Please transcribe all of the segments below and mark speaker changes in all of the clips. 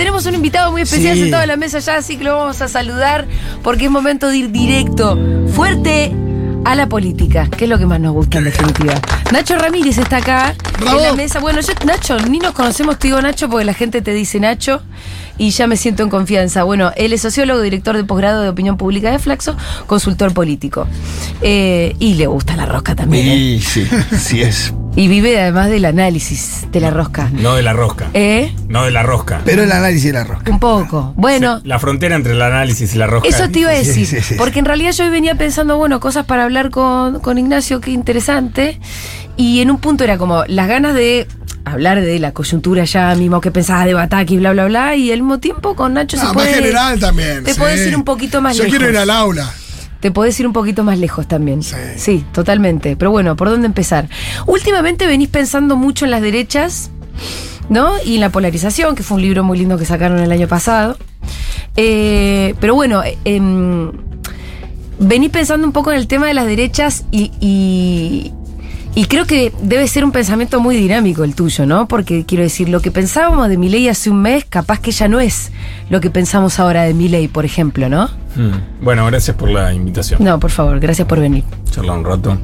Speaker 1: tenemos un invitado muy especial
Speaker 2: Sí.
Speaker 1: sentado en la mesa ya, así que lo vamos a saludar porque es momento de ir directo, fuerte a la política, que es lo que más nos gusta en definitiva. Nacho Ramírez está acá
Speaker 2: Bravo.
Speaker 1: en la mesa. Bueno, yo, Nacho, ni nos conocemos, te digo Nacho, porque la gente te dice Nacho y ya me siento en confianza. Bueno, él es sociólogo, director de posgrado de opinión pública de Flaxo, consultor político. Eh, y le gusta la rosca también. ¿eh?
Speaker 2: Y sí, sí es.
Speaker 1: Y vive además del análisis de la rosca.
Speaker 3: No de la rosca.
Speaker 1: ¿Eh?
Speaker 3: No de la rosca.
Speaker 2: Pero el análisis de la rosca.
Speaker 1: Un poco. Bueno,
Speaker 3: Sí, La frontera entre el análisis y la rosca.
Speaker 1: eso te iba a decir.
Speaker 2: sí, sí.
Speaker 1: Porque en realidad yo hoy venía pensando, bueno, cosas para hablar con, con Ignacio, qué interesante. Y en un punto era como las ganas de hablar de la coyuntura ya mismo que pensabas de Bataki, bla, bla, bla. Y al mismo tiempo con Nacho se
Speaker 4: Ah,
Speaker 1: puede.
Speaker 4: más general también.
Speaker 1: Te
Speaker 4: sí.
Speaker 1: podés ir un poquito más
Speaker 4: Yo
Speaker 1: lejos.
Speaker 4: quiero ir al aula.
Speaker 1: Te podés ir un poquito más lejos también.
Speaker 4: Sí.
Speaker 1: Sí, totalmente. Pero bueno, ¿por dónde empezar? Últimamente venís pensando mucho en las derechas, ¿no? Y en la polarización, que fue un libro muy lindo que sacaron el año pasado. Eh, pero bueno, eh, em, venís pensando un poco en el tema de las derechas y, y- y creo que debe ser un pensamiento muy dinámico el tuyo, ¿no? Porque quiero decir, lo que pensábamos de Milei hace un mes, capaz que ya no es lo que pensamos ahora de Milei, por ejemplo, ¿no?
Speaker 3: Mm. Bueno, gracias por la invitación.
Speaker 1: No, por favor, gracias por venir.
Speaker 3: Charla un rato.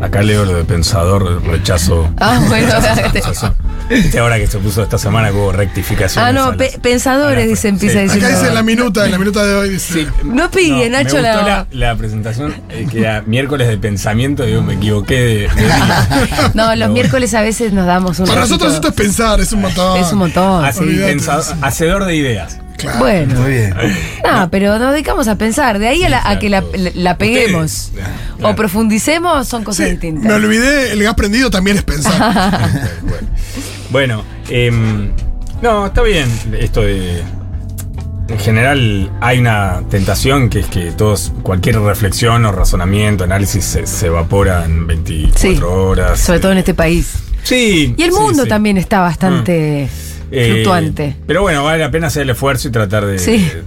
Speaker 3: Acá leo lo de pensador, rechazo.
Speaker 1: Ah, bueno.
Speaker 3: rechazo. Ahora que se puso esta semana hubo rectificación.
Speaker 1: Ah, no, pe- pensadores, dice, empieza a decir.
Speaker 4: Acá
Speaker 1: no.
Speaker 4: dice en la minuta, en la minuta de hoy. Dice,
Speaker 1: No pille, Nacho,
Speaker 3: me
Speaker 1: la-
Speaker 3: gustó la... la presentación eh, que era miércoles de pensamiento. Digo, me equivoqué de.
Speaker 1: No, los
Speaker 3: Pero
Speaker 1: miércoles a veces nos damos un
Speaker 4: Para
Speaker 1: ratito-
Speaker 4: nosotros esto es pensar, es un montón.
Speaker 1: Es un montón.
Speaker 3: Así,
Speaker 1: sí.
Speaker 4: olvídate.
Speaker 3: pensador- hacedor de ideas.
Speaker 4: Claro.
Speaker 1: Bueno,
Speaker 2: Muy bien.
Speaker 1: no, pero nos dedicamos a pensar. De ahí a, la- a que la, la- la peguemos o profundicemos son cosas
Speaker 4: Sí,
Speaker 1: distintas.
Speaker 4: me olvidé, el gas prendido también es pensar.
Speaker 3: Bueno, em, no, está bien esto de... En general hay una tentación que es que todos, cualquier reflexión o razonamiento, análisis se, se evapora en 24
Speaker 1: Sí,
Speaker 3: horas.
Speaker 1: Sobre todo en este país.
Speaker 3: Sí.
Speaker 1: Y el
Speaker 3: sí,
Speaker 1: mundo
Speaker 3: sí.
Speaker 1: también está bastante
Speaker 3: Eh,
Speaker 1: fluctuante.
Speaker 3: Pero bueno, vale la pena hacer el esfuerzo y tratar de,
Speaker 1: Sí.
Speaker 3: de-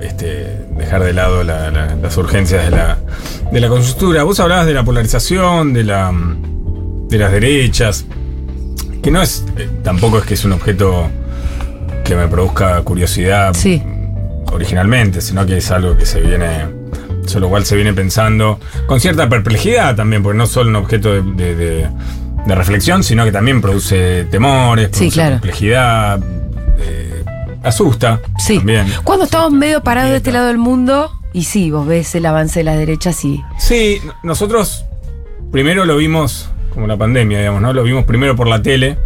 Speaker 3: de, este, dejar de lado la- la- las urgencias de la, de la coyuntura. Vos hablabas de la polarización, de, la, de las derechas, que no es, eh, tampoco es que es un objeto que me produzca curiosidad
Speaker 1: Sí.
Speaker 3: originalmente, sino que es algo que se viene, sobre lo cual se viene pensando con cierta perplejidad también, porque no es solo un objeto de, de- de- de reflexión, sino que también produce temores,
Speaker 1: Sí, claro.
Speaker 3: perplejidad, eh, asusta
Speaker 1: Sí.
Speaker 3: también.
Speaker 1: Cuando estamos medio parados de este lado del mundo, y sí, vos ves el avance de las derechas y.
Speaker 3: Sí, nosotros primero lo vimos, como la pandemia, digamos, ¿no? Lo vimos primero por la tele.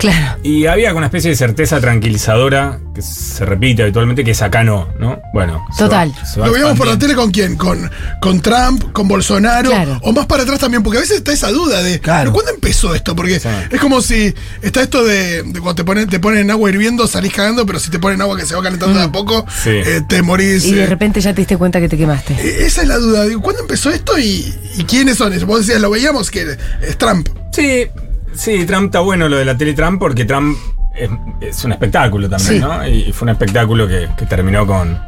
Speaker 1: Claro.
Speaker 3: Y había una especie de certeza tranquilizadora que se repite habitualmente, que es acá no, ¿no? Bueno. se
Speaker 1: Total.
Speaker 3: va- se va
Speaker 4: Lo veíamos por la tele con quién? Con, con Trump, con Bolsonaro.
Speaker 1: Claro.
Speaker 4: O más para atrás también, porque a veces está esa duda de.
Speaker 2: Claro.
Speaker 4: ¿pero ¿Cuándo empezó esto? Porque
Speaker 3: Sí.
Speaker 4: es como si está esto de, de cuando te ponen, te ponen en agua hirviendo, salís cagando, pero si te ponen agua que se va calentando de a poco,
Speaker 3: Sí.
Speaker 4: eh, te morís.
Speaker 1: Y de
Speaker 4: eh.
Speaker 1: repente ya te diste cuenta que te quemaste.
Speaker 4: Eh, Esa es la duda. Digo, ¿cuándo empezó esto y, y quiénes son? Vos decías, lo veíamos que es Trump.
Speaker 3: Sí, sí, Trump está bueno lo de la tele Trump porque Trump es, es un espectáculo también,
Speaker 1: Sí.
Speaker 3: ¿no? Y, fue un espectáculo que, que terminó con,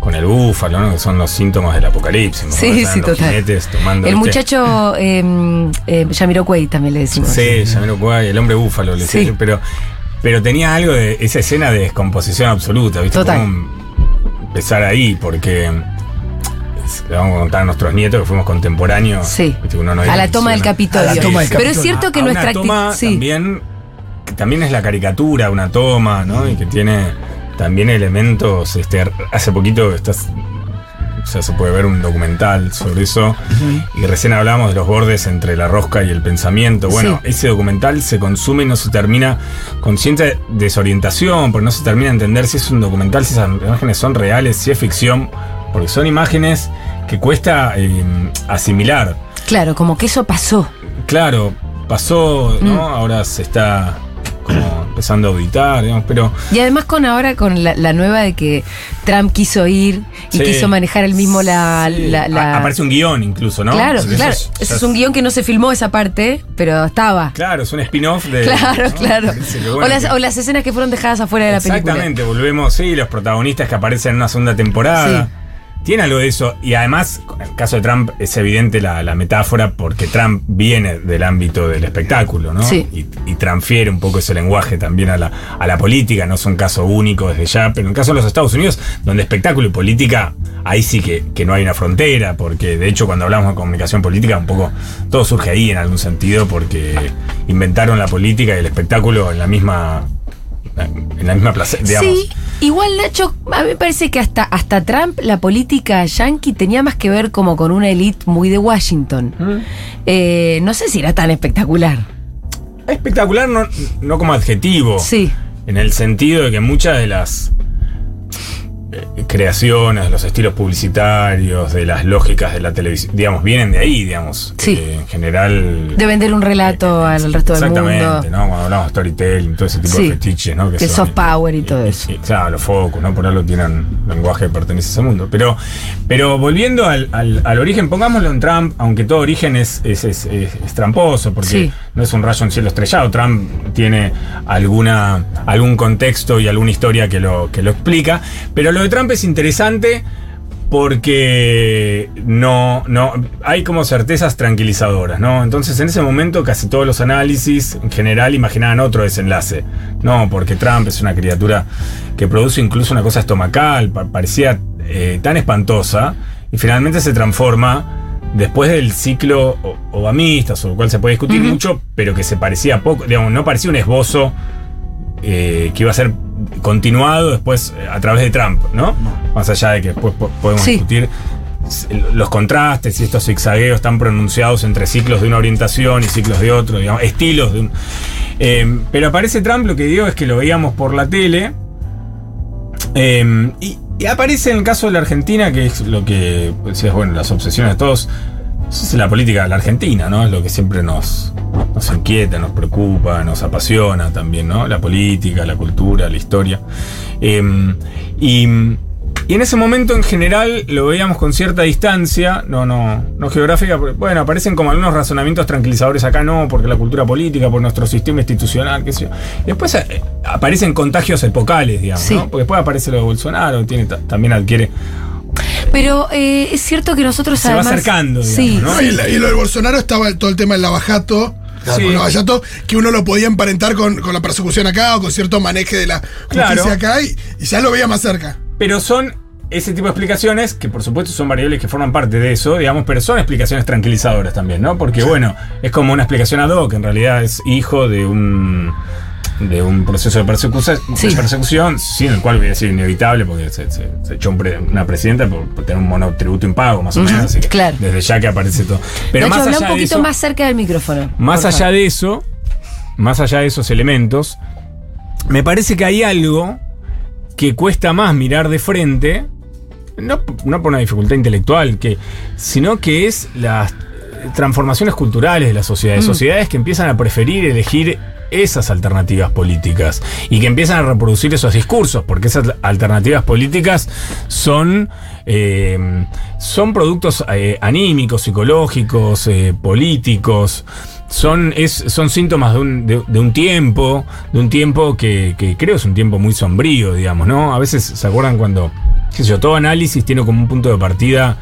Speaker 3: con el búfalo, ¿no? Que son los síntomas del apocalipsis.
Speaker 1: Sí, sí, total.
Speaker 3: jinetes tomando,
Speaker 1: El
Speaker 3: ¿viste?
Speaker 1: muchacho eh, eh, Yamiroquai también le decimos.
Speaker 3: Sí, Yamiroquai, el hombre búfalo, le
Speaker 1: Sí.
Speaker 3: decía, pero, pero tenía algo de esa escena de descomposición absoluta, ¿viste?
Speaker 1: Total.
Speaker 3: Empezar ahí, porque le vamos a contar a nuestros nietos que fuimos contemporáneos.
Speaker 1: Sí.
Speaker 3: ¿viste? Uno no
Speaker 1: a la toma del. Capitolio.
Speaker 2: A la toma del
Speaker 1: Pero es cierto que
Speaker 3: a
Speaker 1: nuestra
Speaker 3: una
Speaker 1: acti-
Speaker 3: toma
Speaker 1: sí.
Speaker 3: también que también es la caricatura una toma no y que tiene también elementos este hace poquito estás o sea, se puede ver un documental sobre eso y recién hablamos de los bordes entre la rosca y el pensamiento. Bueno,
Speaker 1: Sí.
Speaker 3: ese documental se consume y no se termina con cierta desorientación, porque no se termina de entender si es un documental, si esas imágenes son reales, si es ficción, porque son imágenes que cuesta eh, asimilar.
Speaker 1: Claro, como que eso pasó.
Speaker 3: Claro, pasó, ¿no?
Speaker 1: Mm.
Speaker 3: Ahora se está como empezando a auditar, digamos, pero
Speaker 1: Y además con ahora con la, la nueva de que Trump quiso ir y
Speaker 3: Sí.
Speaker 1: quiso manejar el mismo la...
Speaker 3: Sí.
Speaker 1: la- la-
Speaker 3: A- aparece un guion incluso, ¿no?
Speaker 1: Claro,
Speaker 3: Eso
Speaker 1: claro.
Speaker 3: es-
Speaker 1: Ese
Speaker 3: ya
Speaker 1: es un guion que no se filmó esa parte, pero estaba.
Speaker 3: Claro, es un spin-off de.
Speaker 1: Claro,
Speaker 3: ¿no?
Speaker 1: claro. O, las,
Speaker 3: que-
Speaker 1: o las escenas que fueron dejadas afuera de la película.
Speaker 3: Exactamente, volvemos, sí, los protagonistas que aparecen en una segunda temporada. Tiene algo de eso. Y además, en el caso de Trump, es evidente la, la metáfora porque Trump viene del ámbito del espectáculo, ¿no?
Speaker 1: Sí.
Speaker 3: Y, y transfiere un poco ese lenguaje también a la, a la política. No es un caso único desde ya, pero en el caso de los Estados Unidos, donde espectáculo y política, ahí sí que, que no hay una frontera, porque de hecho, cuando hablamos de comunicación política, un poco todo surge ahí en algún sentido, porque inventaron la política y el espectáculo en la misma. En la misma plaza, digamos.
Speaker 1: Sí, igual Nacho, a mí me parece que hasta, hasta Trump, la política yankee tenía más que ver como con una élite muy de Washington.
Speaker 3: Mm.
Speaker 1: Eh, no sé si era tan espectacular.
Speaker 3: Espectacular no, no como adjetivo.
Speaker 1: Sí.
Speaker 3: En el sentido de que muchas de las creaciones, los estilos publicitarios, de las lógicas de la televisión, digamos, vienen de ahí, digamos.
Speaker 1: Sí.
Speaker 3: Eh, en general.
Speaker 1: De vender un relato al resto del mundo.
Speaker 3: Exactamente, ¿no? Cuando hablamos de storytelling, todo ese tipo
Speaker 1: Sí.
Speaker 3: de fetiches, ¿no?
Speaker 1: Que
Speaker 3: son-
Speaker 1: soft power y todo eso.
Speaker 3: y- claro, los focos, ¿no? Por algo tienen lenguaje que pertenece a ese mundo. Pero, pero volviendo al, al- al origen, pongámoslo en Trump, aunque todo origen es, es, es- es- es tramposo, porque
Speaker 1: Sí.
Speaker 3: no es un rayo en cielo estrellado. Trump tiene alguna, algún contexto y alguna historia que lo, que lo explica. Pero lo de Trump es interesante porque no, no, hay como certezas tranquilizadoras, ¿no? Entonces en ese momento casi todos los análisis en general imaginaban otro desenlace. No, porque Trump es una criatura que produce incluso una cosa estomacal, pa- parecía eh, tan espantosa, y finalmente se transforma después del ciclo obamista, sobre el cual se puede discutir mucho, pero que se parecía poco, digamos, no parecía un esbozo eh, que iba a ser continuado después eh, a través de Trump, ¿no? Más allá de que después po- podemos
Speaker 1: Sí.
Speaker 3: discutir los contrastes y estos zigzagueos tan pronunciados entre ciclos de una orientación y ciclos de otro, digamos, estilos de un. Eh, pero aparece Trump, lo que digo es que lo veíamos por la tele. eh, y, y aparece en el caso de la Argentina, que es lo que decías, bueno, las obsesiones de todos. Es la política de la Argentina, ¿no? Es lo que siempre nos, nos inquieta, nos preocupa, nos apasiona también, ¿no? La política, la cultura, la historia. Eh, y, y en ese momento en general lo veíamos con cierta distancia, no, no, no geográfica, pero, bueno, aparecen como algunos razonamientos tranquilizadores acá, no, porque la cultura política, por nuestro sistema institucional, qué sé yo. Y después eh, aparecen contagios epocales, digamos,
Speaker 1: Sí.
Speaker 3: ¿no? Porque después aparece lo de Bolsonaro, tiene, ta- también adquiere.
Speaker 1: Pero eh, es cierto que nosotros
Speaker 3: Se va acercando, digamos,
Speaker 1: sí,
Speaker 3: ¿no?
Speaker 4: Y, la- y lo del Bolsonaro estaba todo el tema del lavajato.
Speaker 3: Sí.
Speaker 4: Que uno lo podía emparentar con, con la persecución acá o con cierto maneje de la justicia
Speaker 3: Claro.
Speaker 4: acá y, y ya lo veía más cerca.
Speaker 3: Pero son ese tipo de explicaciones, que por supuesto son variables que forman parte de eso, digamos, pero son explicaciones tranquilizadoras también, ¿no? Porque bueno, es como una explicación ad hoc, en realidad es hijo de un de un proceso de persecución,
Speaker 1: Sí.
Speaker 3: de persecución sin el cual hubiera sido inevitable porque se, se- se echó un pre- una presidenta por, por tener un monotributo impago, más o menos, así que
Speaker 1: claro.
Speaker 3: desde ya que aparece todo. Pero más allá
Speaker 1: un
Speaker 3: de
Speaker 1: poquito
Speaker 3: eso,
Speaker 1: más cerca del micrófono.
Speaker 3: más allá de eso, más allá de esos elementos, me parece que hay algo que cuesta más mirar de frente, no, no por una dificultad intelectual, que, sino que es las transformaciones culturales de las sociedades, sociedades que empiezan a preferir elegir esas alternativas políticas y que empiezan a reproducir esos discursos, porque esas alternativas políticas son, eh, son productos eh, anímicos, psicológicos, eh, políticos, son, son síntomas de un, de, un tiempo, de un tiempo que, creo es un tiempo muy sombrío, digamos, ¿no? A veces se acuerdan cuando, yo, todo análisis tiene como un punto de partida,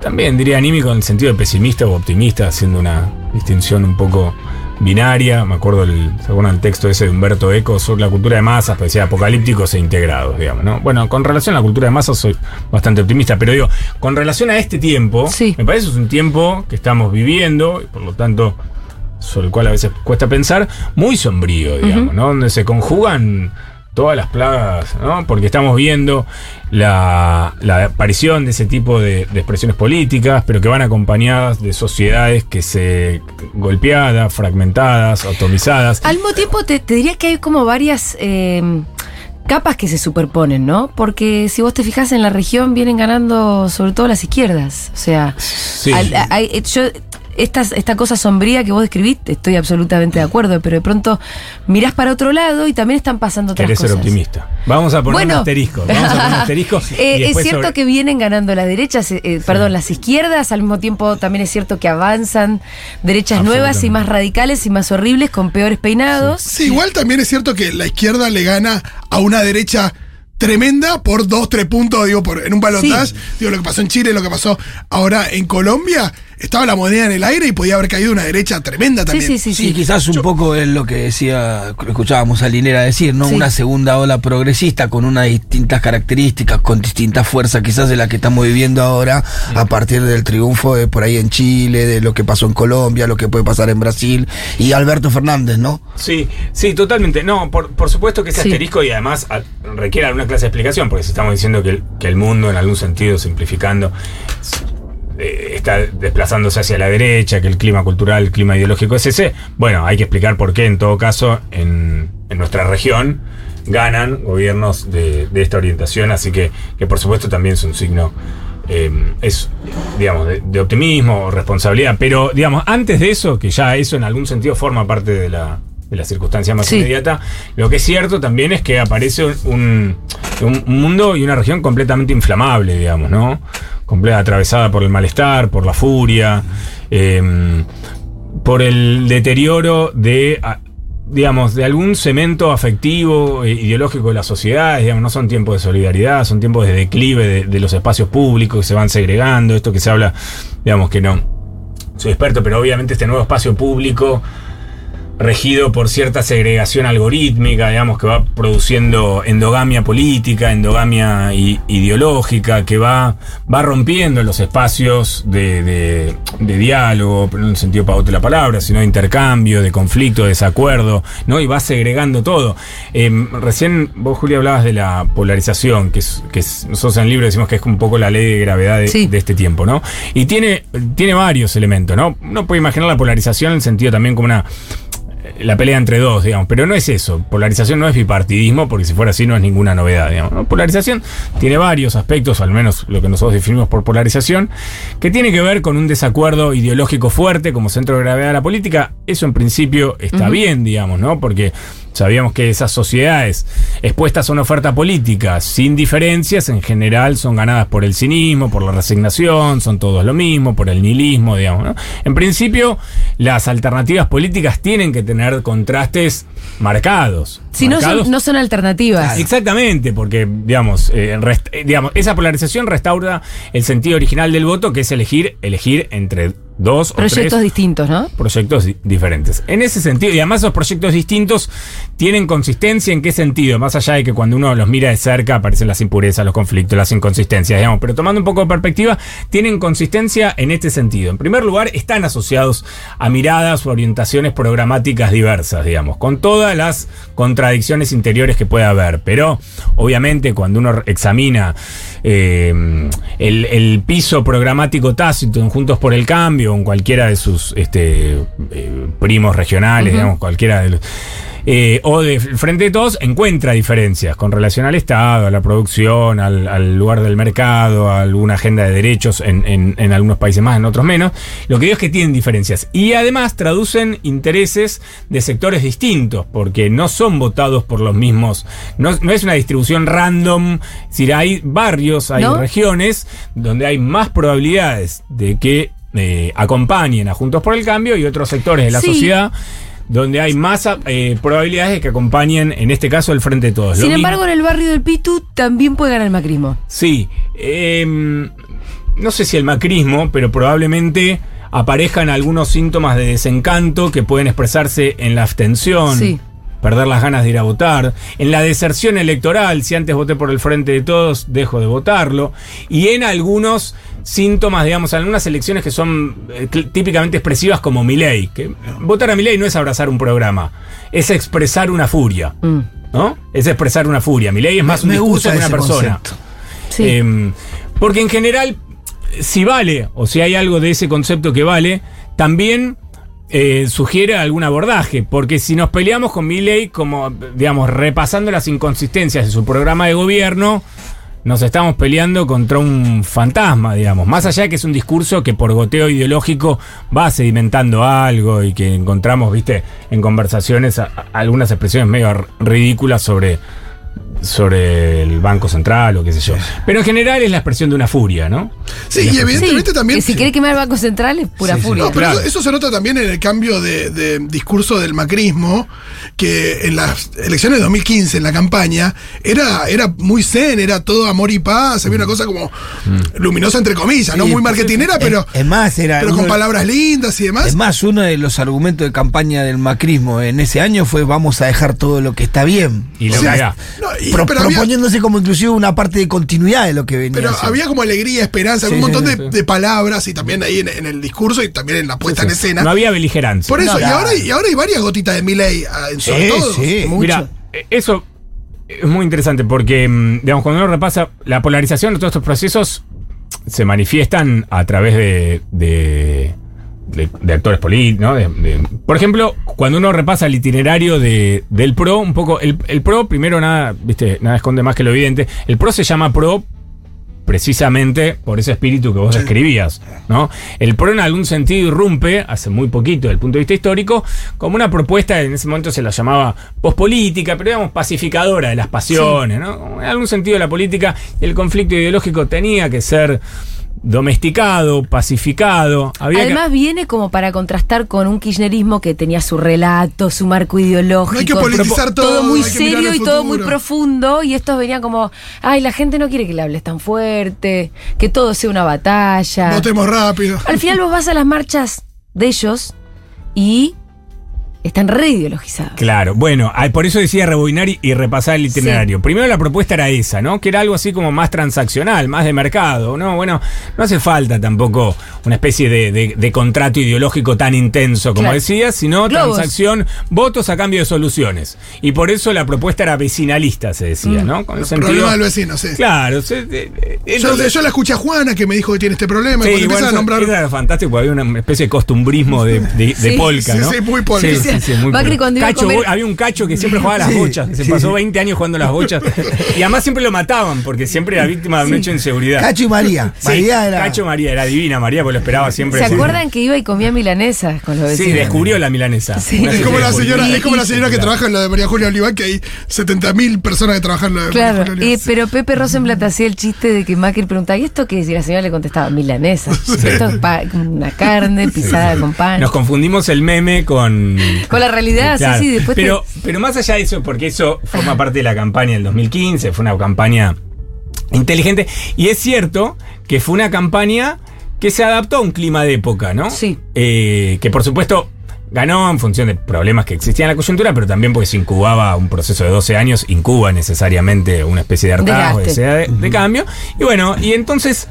Speaker 3: también diría anímico en el sentido de pesimista o optimista, haciendo una distinción un poco binaria. Me acuerdo, el, ¿se acuerdan el texto ese de Humberto Eco sobre la cultura de masas? Pues decía apocalípticos e integrados, digamos, ¿no? Bueno, con relación a la cultura de masas soy bastante optimista, pero digo, con relación a este tiempo,
Speaker 1: Sí.
Speaker 3: me parece que es un tiempo que estamos viviendo y por lo tanto sobre el cual a veces cuesta pensar, muy sombrío, digamos, ¿no? Donde se conjugan todas las plagas, ¿no? Porque estamos viendo la, la aparición de ese tipo de, de expresiones políticas, pero que van acompañadas de sociedades que se golpeadas, fragmentadas, atomizadas.
Speaker 1: Al mismo tiempo, te, te diría que hay como varias eh, capas que se superponen, ¿no? Porque si vos te fijas en la región, vienen ganando sobre todo las izquierdas. O sea,
Speaker 3: Sí.
Speaker 1: al- yo. Esta, esta cosa sombría que vos describiste, estoy absolutamente de acuerdo, pero de pronto mirás para otro lado y también están pasando otras
Speaker 3: Querés ser
Speaker 1: cosas.
Speaker 3: optimista. Vamos a poner
Speaker 1: Bueno.
Speaker 3: un asterisco. Vamos a poner un asterisco. y
Speaker 1: Eh, es cierto
Speaker 3: sobre-
Speaker 1: que vienen ganando las derechas, eh, eh, perdón, las izquierdas, al mismo tiempo también es cierto que avanzan derechas nuevas y más radicales y más horribles con peores peinados.
Speaker 4: Sí, igual también es cierto que la izquierda le gana a una derecha tremenda por dos, tres puntos, digo, por, en un balotaje. Digo, lo que pasó en Chile, lo que pasó ahora en Colombia, estaba la moneda en el aire y podía haber caído una derecha tremenda también.
Speaker 1: sí, sí,
Speaker 2: Sí,
Speaker 1: sí.
Speaker 2: quizás un poco es lo que decía, lo escuchábamos a Linera decir, ¿no?
Speaker 1: Sí.
Speaker 2: Una segunda ola progresista con unas distintas características, con distintas fuerzas, quizás de la que estamos viviendo ahora, a partir del triunfo de por ahí en Chile, de lo que pasó en Colombia, lo que puede pasar en Brasil, y Alberto Fernández, ¿no?
Speaker 3: Sí, sí, totalmente. No, por, por supuesto que ese
Speaker 1: Sí.
Speaker 3: asterisco y además a- requiere alguna clase de explicación, porque si estamos diciendo que el, que el mundo, en algún sentido, simplificando, eh, está desplazándose hacia la derecha, que el clima cultural, el clima ideológico es ese, bueno, hay que explicar por qué, en todo caso, en, en nuestra región ganan gobiernos de, de esta orientación, así que, que por supuesto también es un signo eh, es, digamos, de, de optimismo, responsabilidad. Pero, digamos, antes de eso, que ya eso en algún sentido forma parte de la, de la circunstancia más
Speaker 1: Sí.
Speaker 3: inmediata, lo que es cierto también es que aparece un, un mundo y una región completamente inflamable, digamos, ¿no? Atravesada por el malestar, por la furia, eh, por el deterioro de. digamos, de algún cemento afectivo, e ideológico de la sociedad, digamos, no son tiempos de solidaridad, son tiempos de declive de, de los espacios públicos que se van segregando, esto que se habla, digamos que no soy experto, pero obviamente este nuevo espacio público regido por cierta segregación algorítmica, digamos, que va produciendo endogamia política, endogamia ideológica, que va, va rompiendo los espacios de, de- de diálogo, no en el sentido pavote de la palabra, sino de intercambio, de conflicto, de desacuerdo, ¿no? Y va segregando todo. Eh, recién vos, Julia, hablabas de la polarización, que es, que es- nosotros en el libro decimos que es un poco la ley de gravedad de,
Speaker 1: Sí.
Speaker 3: de este tiempo, ¿no? Y tiene, tiene varios elementos, ¿no? Uno puede imaginar la polarización en el sentido también como una la pelea entre dos, digamos, pero no es eso. Polarización no es bipartidismo, porque si fuera así no es ninguna novedad, digamos. ¿no? Polarización tiene varios aspectos, al menos lo que nosotros definimos por polarización, que tiene que ver con un desacuerdo ideológico fuerte como centro de gravedad de la política. Eso en principio está bien, digamos, ¿no? Porque sabíamos que esas sociedades expuestas a una oferta política sin diferencias, en general son ganadas por el cinismo, por la resignación, son todos lo mismo, por el nihilismo, digamos, ¿no? En principio, las alternativas políticas tienen que tener contrastes marcados.
Speaker 1: Si no son, no son alternativas.
Speaker 3: Exactamente, porque, digamos, eh, rest- eh, digamos, esa polarización restaura el sentido original del voto, que es elegir, elegir entre dos o
Speaker 1: Proyectos
Speaker 3: tres
Speaker 1: distintos, ¿no?
Speaker 3: proyectos di- diferentes. En ese sentido, y además esos proyectos distintos tienen consistencia en qué sentido, más allá de que cuando uno los mira de cerca aparecen las impurezas, los conflictos, las inconsistencias, digamos, pero tomando un poco de perspectiva, tienen consistencia en este sentido. En primer lugar, están asociados a miradas o orientaciones programáticas diversas, digamos, con todas las contradicciones interiores que pueda haber, pero obviamente cuando uno examina eh, el, el piso programático tácito en Juntos por el Cambio, en cualquiera de sus este, eh, primos regionales, digamos, cualquiera de los. Eh, o de Frente de Todos, encuentra diferencias con relación al Estado, a la producción, al, al lugar del mercado, a alguna agenda de derechos en, en- en algunos países más, en otros menos. Lo que digo es que tienen diferencias. Y además traducen intereses de sectores distintos, porque no son votados por los mismos. No, no es una distribución random. Es decir, hay barrios, hay
Speaker 1: ¿No?
Speaker 3: regiones donde hay más probabilidades de que eh, acompañen a Juntos por el Cambio y otros sectores de la
Speaker 1: Sí.
Speaker 3: sociedad donde hay más eh, probabilidades de que acompañen, en este caso, el Frente de Todos. Lo
Speaker 1: Sin
Speaker 3: mismo-
Speaker 1: embargo, en el barrio del Pitu también puede ganar el macrismo.
Speaker 3: Sí. em, no sé si el macrismo, pero probablemente aparejan algunos síntomas de desencanto que pueden expresarse en la abstención.
Speaker 1: Sí.
Speaker 3: Perder las ganas de ir a votar. En la deserción electoral, si antes voté por el Frente de Todos, dejo de votarlo. Y en algunos síntomas, digamos, en algunas elecciones que son eh, típicamente expresivas como Milei. Que votar a Milei no es abrazar un programa, es expresar una furia.
Speaker 1: Mm,
Speaker 3: ¿No? Es expresar una furia. Milei es más un
Speaker 2: Me
Speaker 3: discurso
Speaker 2: gusta
Speaker 3: que una persona.
Speaker 1: sí.
Speaker 3: Eh, porque en general, si vale, o si hay algo de ese concepto que vale, también eh, sugiere algún abordaje. Porque si nos peleamos con Milley, como, digamos, repasando las inconsistencias de su programa de gobierno, nos estamos peleando contra un fantasma, digamos. Más allá de que es un discurso que por goteo ideológico va sedimentando algo y que encontramos, viste, en conversaciones algunas expresiones medio ridículas sobre sobre el Banco Central o qué sé yo. Pero en general es la expresión de una furia, ¿no?
Speaker 4: Sí, y evidentemente
Speaker 1: Sí,
Speaker 4: también.
Speaker 1: Que si quiere quemar el Banco Central es pura
Speaker 3: Sí, sí.
Speaker 1: furia.
Speaker 4: No, pero
Speaker 3: Claro.
Speaker 4: eso, eso se nota también en el cambio de, de discurso del macrismo, que en las elecciones de 2015, en la campaña, era, era muy zen, era todo amor y paz, había una cosa como luminosa entre comillas, no muy marketinera, pero,
Speaker 2: Es, es más, era.
Speaker 4: pero con palabras lindas y demás.
Speaker 2: Es más, uno de los argumentos de campaña del macrismo en ese año fue vamos a dejar todo lo que está bien.
Speaker 3: Y lo
Speaker 4: Sí,
Speaker 3: que haga.
Speaker 4: no, y-
Speaker 2: Pro-
Speaker 4: pero había-
Speaker 2: proponiéndose como inclusive una parte de continuidad de lo que venía.
Speaker 4: Pero había como alegría, esperanza,
Speaker 2: Sí,
Speaker 4: un montón
Speaker 2: sí,
Speaker 4: de,
Speaker 3: sí.
Speaker 4: de palabras y también ahí en, en el discurso y también en la puesta en escena.
Speaker 3: No había beligerancia.
Speaker 4: Por eso,
Speaker 2: No,
Speaker 4: y,
Speaker 2: claro.
Speaker 4: ahora, y ahora hay varias gotitas de Miley ah, en sobre
Speaker 2: Sí,
Speaker 4: todo.
Speaker 2: sí.
Speaker 1: Mucho.
Speaker 3: Mira, eh, eso es muy interesante porque, mm, digamos, cuando uno repasa la polarización de todos estos procesos se manifiestan a través de, de, de- de actores políticos, ¿no? De- de- por ejemplo, cuando uno repasa el itinerario de, del PRO, un poco, el, el PRO, primero nada, viste, nada esconde más que lo evidente, el PRO se llama PRO precisamente por ese espíritu que vos describías, ¿no? El PRO en algún sentido irrumpe, hace muy poquito desde el punto de vista histórico, como una propuesta, en ese momento se la llamaba pospolítica, pero digamos pacificadora de las pasiones, ¿no? En algún sentido la política el conflicto ideológico tenía que ser domesticado, pacificado. Había que-
Speaker 1: Además viene como para contrastar con un kirchnerismo que tenía su relato, su marco ideológico.
Speaker 4: No hay que politizar todo,
Speaker 1: Todo muy serio y todo muy profundo. Y estos venían como, ay, la gente no quiere que le hables tan fuerte, que todo sea una batalla.
Speaker 4: Votemos rápido.
Speaker 1: Al final vos vas a las marchas de ellos y están re ideologizados.
Speaker 3: Claro, bueno, por eso decía rebobinar y, y repasar el itinerario. Primero la propuesta era esa, ¿no? Que era algo así como más transaccional, más de mercado, ¿no? Bueno, no hace falta tampoco una especie de, de- de contrato ideológico tan intenso como
Speaker 1: Claro.
Speaker 3: decías, sino
Speaker 1: Globos.
Speaker 3: transacción, votos a cambio de soluciones. Y por eso la propuesta era vecinalista, se decía, ¿no? Con el
Speaker 4: El
Speaker 3: sentido-
Speaker 4: problema del vecino, sí.
Speaker 3: Claro, se- de- de-
Speaker 4: Yo,
Speaker 3: entonces-
Speaker 4: yo la escuché a Juana que me dijo que tiene este problema. y
Speaker 3: Sí,
Speaker 4: cuando
Speaker 3: igual
Speaker 4: empiezan a nombrar.
Speaker 3: era fantástico, porque había una especie de costumbrismo de, de, de
Speaker 1: Sí,
Speaker 3: polka,
Speaker 4: sí,
Speaker 3: ¿no?
Speaker 4: sí, muy polka.
Speaker 3: Sí, sí, sí, muy
Speaker 1: Macri cuando iba a comer-
Speaker 3: había un cacho que siempre jugaba a las bochas, que se pasó 20 años jugando a las bochas. Y además siempre lo mataban, porque siempre era víctima de un hecho de inseguridad.
Speaker 2: Cacho y María.
Speaker 3: Sí,
Speaker 2: María era.
Speaker 3: Cacho María, era divina María, porque lo esperaba siempre.
Speaker 1: ¿Se
Speaker 3: Sí.
Speaker 1: acuerdan que iba y comía milanesas con los
Speaker 3: Sí,
Speaker 1: vecinos?
Speaker 3: descubrió la milanesa.
Speaker 1: Sí.
Speaker 4: Es como la señora,
Speaker 1: Y-
Speaker 4: es como la señora que trabaja en lo de María Julia Oliván, que hay 70.000 personas que trabajan en lo de
Speaker 1: Claro,
Speaker 4: María Julia Oliván.
Speaker 1: pero Pepe Rosenblatt hacía el chiste de que Macri preguntaba, ¿y esto qué es? Y la señora le contestaba, milanesa. Esto es una carne pisada con pan.
Speaker 3: Nos confundimos el meme con.
Speaker 1: Con la realidad,
Speaker 3: Claro.
Speaker 1: sí, sí, después te-
Speaker 3: pero, pero más allá de eso, porque eso forma parte de la campaña del 2015, fue una campaña inteligente. Y es cierto que fue una campaña que se adaptó a un clima de época, ¿no?
Speaker 1: Sí.
Speaker 3: Eh, que por supuesto ganó en función de problemas que existían en la coyuntura, pero también porque se incubaba un proceso de 12 años, incuba necesariamente una especie de hartazgo,
Speaker 1: Desgaste.
Speaker 3: de, de cambio. Y bueno, y entonces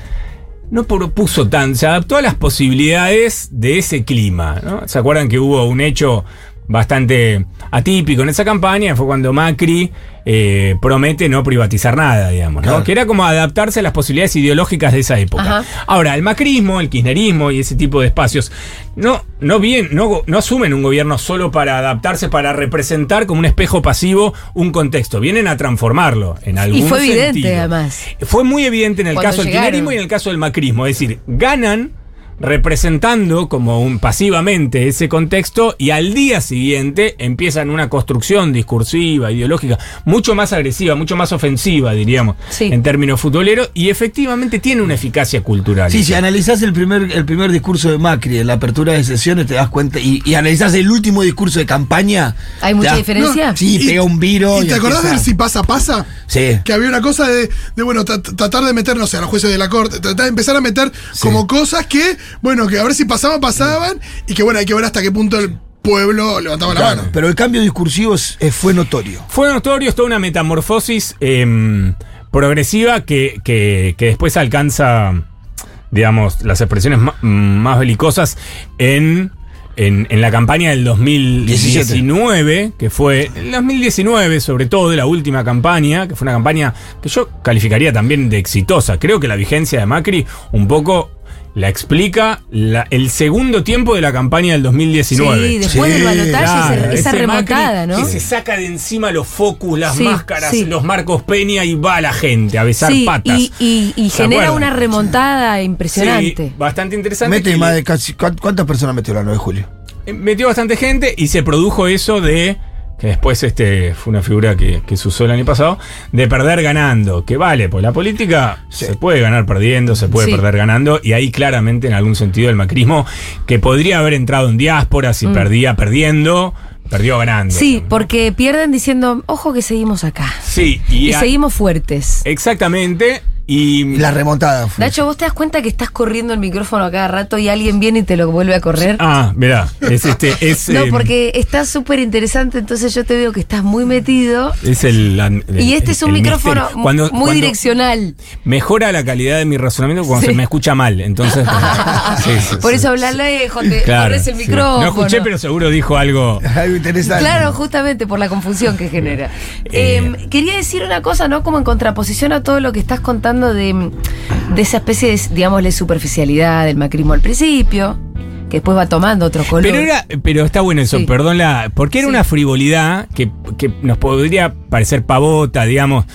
Speaker 3: no propuso tan, se adaptó a las posibilidades de ese clima. ¿no? ¿Se acuerdan que hubo un hecho bastante atípico en esa campaña? Fue cuando Macri eh, promete no privatizar nada, digamos, ¿no?
Speaker 2: Claro.
Speaker 3: que era como adaptarse a las posibilidades ideológicas de esa época.
Speaker 1: Ajá.
Speaker 3: Ahora, el macrismo, el kirchnerismo y ese tipo de espacios no, no, bien, no, no asumen un gobierno solo para adaptarse, para representar como un espejo pasivo un contexto. Vienen a transformarlo en algún
Speaker 1: fue evidente,
Speaker 3: sentido.
Speaker 1: además.
Speaker 3: Fue muy evidente en el
Speaker 1: Cuando
Speaker 3: caso del kirchnerismo y en el caso del macrismo. Es decir, ganan representando como un pasivamente ese contexto y al día siguiente empiezan una construcción discursiva, ideológica, mucho más agresiva, mucho más ofensiva, diríamos,
Speaker 1: Sí.
Speaker 3: en términos futboleros, y efectivamente tiene una eficacia cultural.
Speaker 2: Sí, si analizás el primer, el primer discurso de Macri en la apertura de sesiones, te das cuenta. Y, y analizás el último discurso de campaña.
Speaker 1: ¿Hay mucha
Speaker 2: das-
Speaker 1: diferencia?
Speaker 2: Sí,
Speaker 4: Y-
Speaker 2: pega un viro.
Speaker 4: ¿Y te acordás del si pasa, pasa?
Speaker 2: Sí.
Speaker 4: Que había una cosa de, de, bueno, tra- tratar de meter, no sé, a los jueces de la corte, tratar de empezar a meter como cosas que, bueno, que a ver si pasaban, pasaban, y que bueno, hay que ver hasta qué punto el pueblo levantaba la mano.
Speaker 2: pero el cambio discursivo es- eh, fue notorio.
Speaker 3: Fue notorio, es toda una metamorfosis em, progresiva que, que- que después alcanza, digamos, las expresiones más belicosas en, en, en la campaña del 2019, que fue el 2019 sobre todo, la última campaña, que fue una campaña que yo calificaría también de exitosa. Creo que la vigencia de Macri un poco... La explica la- el segundo tiempo de la campaña del 2019.
Speaker 1: Sí, después
Speaker 2: Sí,
Speaker 1: del balotaje,
Speaker 3: Claro,
Speaker 1: esa, remontada, ¿no?
Speaker 3: Que se saca de encima los focus, las
Speaker 1: Sí,
Speaker 3: máscaras,
Speaker 1: sí.
Speaker 3: los Marcos Peña y va a la gente a besar
Speaker 1: Sí,
Speaker 3: patas.
Speaker 1: y, y- y
Speaker 3: ¿Se
Speaker 1: genera
Speaker 3: acuerdan?
Speaker 1: una remontada
Speaker 3: Sí,
Speaker 1: impresionante.
Speaker 3: bastante interesante.
Speaker 2: Mete
Speaker 3: que
Speaker 2: más
Speaker 3: le-
Speaker 2: de casi. ¿cuán- ¿Cuántas personas metió la 9 de julio?
Speaker 3: eh, Metió bastante gente y se produjo eso de que después este, fue una figura que, que se usó el año pasado, de perder ganando, que vale, pues la política se puede ganar perdiendo, se puede
Speaker 1: Sí.
Speaker 3: perder ganando, y ahí claramente en algún sentido el macrismo, que podría haber entrado en diáspora si perdía perdiendo, perdió ganando.
Speaker 1: Sí, porque pierden diciendo, ojo que seguimos acá.
Speaker 3: Sí, y,
Speaker 1: Y
Speaker 3: a-
Speaker 1: seguimos fuertes.
Speaker 3: Exactamente, y...
Speaker 2: La remontada fue.
Speaker 1: Nacho, ¿vos te das cuenta que estás corriendo el micrófono a cada rato y alguien viene y te lo vuelve a correr?
Speaker 3: Ah, mirá, es este, es...
Speaker 1: no,
Speaker 3: em,
Speaker 1: porque está súper interesante, entonces yo te veo que estás muy metido.
Speaker 3: Es el, el-
Speaker 1: Y este es un micrófono.
Speaker 3: Cuando-
Speaker 1: muy
Speaker 3: cuando
Speaker 1: direccional.
Speaker 3: Mejora la calidad de mi razonamiento cuando
Speaker 1: Sí.
Speaker 3: se me escucha mal. Entonces, sí, sí,
Speaker 1: Por
Speaker 3: sí.
Speaker 1: eso habla lejos, te
Speaker 3: Claro,
Speaker 1: corres el
Speaker 3: sí.
Speaker 1: micrófono.
Speaker 3: No escuché, pero seguro dijo algo.
Speaker 2: Algo interesante.
Speaker 1: Claro, justamente por la confusión que genera.
Speaker 3: Eh.
Speaker 1: Eh, quería decir una cosa, ¿no? Como en contraposición a todo lo que estás contando de, de esa especie de, digamos, de superficialidad del macrismo al principio, que después va tomando otro color.
Speaker 3: Pero, era, pero está bueno eso,
Speaker 1: Sí.
Speaker 3: perdón la. Porque era
Speaker 1: Sí.
Speaker 3: una frivolidad que, que nos podría parecer pavota, digamos,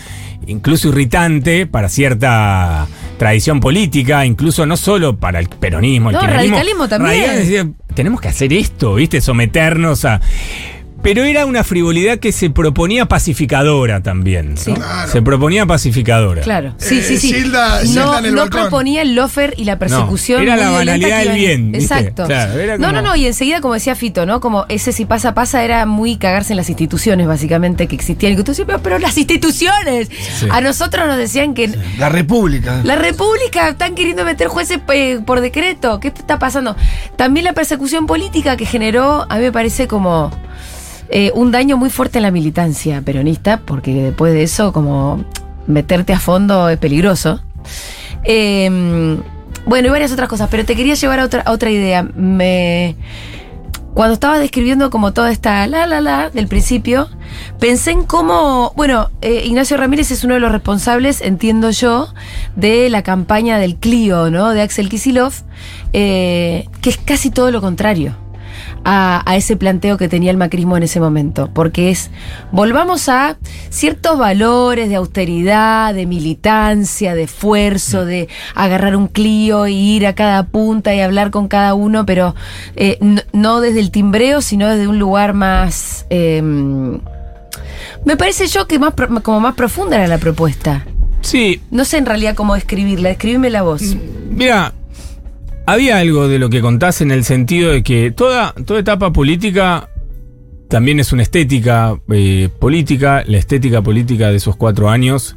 Speaker 3: incluso irritante para cierta tradición política, incluso no solo para el peronismo, el
Speaker 1: No,
Speaker 3: kirchnerismo.
Speaker 1: radicalismo también.
Speaker 3: Tenemos que hacer esto, ¿viste? Someternos a. Pero era una frivolidad que se proponía pacificadora también.
Speaker 1: Sí.
Speaker 3: Se proponía pacificadora.
Speaker 1: Claro, sí,
Speaker 4: Eh,
Speaker 1: sí, sí.
Speaker 4: Gilda- Gilda
Speaker 1: no,
Speaker 4: en el
Speaker 1: no
Speaker 4: balcón.
Speaker 1: proponía el lofer y la persecución.
Speaker 3: era la banalidad del bien, ¿viste?
Speaker 1: Exacto.
Speaker 3: Claro, era
Speaker 1: No, no, no, y enseguida, como decía Fito, ¿no? Como ese si pasa, pasa, era muy cagarse en las instituciones, básicamente, que existían. Y que tú pero, pero las instituciones. A nosotros nos decían que
Speaker 2: La República.
Speaker 1: la República están queriendo meter jueces eh, por decreto. ¿Qué está pasando? También la persecución política que generó, a mí me parece como eh, un daño muy fuerte en la militancia peronista, porque después de eso, como meterte a fondo es peligroso. Eh, bueno, y varias otras cosas, pero te quería llevar a otra, a otra idea. Me. Cuando estaba describiendo como toda esta la la la del principio, pensé en cómo, bueno, eh, Ignacio Ramírez es uno de los responsables, entiendo yo, de la campaña del Clio, ¿no? De Axel Kisilov, eh, que es casi todo lo contrario a, a ese planteo que tenía el macrismo en ese momento, porque es, volvamos a ciertos valores de austeridad, de militancia, de esfuerzo, de agarrar un Clio y ir a cada punta y hablar con cada uno, pero eh, no, no desde el timbreo, sino desde un lugar más... eh, me parece yo que más como más profunda era la propuesta.
Speaker 3: Sí,
Speaker 1: No sé en realidad cómo escribirla, escribime la voz.
Speaker 3: Mira, había algo de lo que contás en el sentido de que toda, toda etapa política también es una estética eh, política, la estética política de esos cuatro años.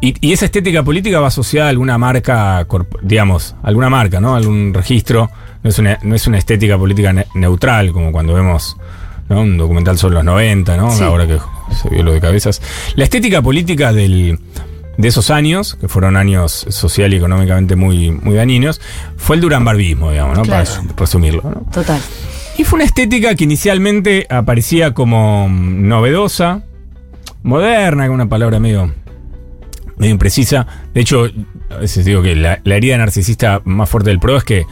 Speaker 3: Y, y esa estética política va asociada a alguna marca, digamos, alguna marca, ¿no? Algún registro. No es una, no es una estética política ne- neutral, como cuando vemos ¿no? un documental sobre los 90, ¿no?
Speaker 1: Sí.
Speaker 3: Ahora que se vio lo de cabezas. La estética política del, de esos años, que fueron años social y económicamente muy, muy dañinos, fue el duranbarbismo, digamos, ¿no?
Speaker 1: Claro.
Speaker 3: Para resumirlo, ¿no?
Speaker 1: Total.
Speaker 3: Y fue una estética que inicialmente aparecía como novedosa, moderna, con una palabra medio, medio imprecisa. De hecho, a veces digo que la, la herida narcisista más fuerte del PRO es que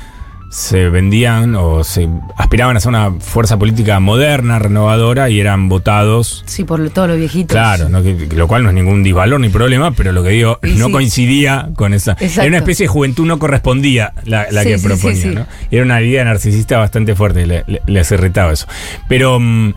Speaker 3: se vendían o se aspiraban a ser una fuerza política moderna, renovadora y eran votados.
Speaker 1: Sí, por lo- todo lo viejito.
Speaker 3: Claro, ¿no? Que- que lo cual no es ningún disvalor ni problema, pero lo que digo,
Speaker 1: Y
Speaker 3: no
Speaker 1: sí.
Speaker 3: coincidía con esa.
Speaker 1: Exacto.
Speaker 3: Era una especie de juventud no correspondía la, la
Speaker 1: Sí,
Speaker 3: que
Speaker 1: sí,
Speaker 3: proponía. ¿no? Era una idea narcisista bastante fuerte, le, le- les irritaba eso. Pero. mm,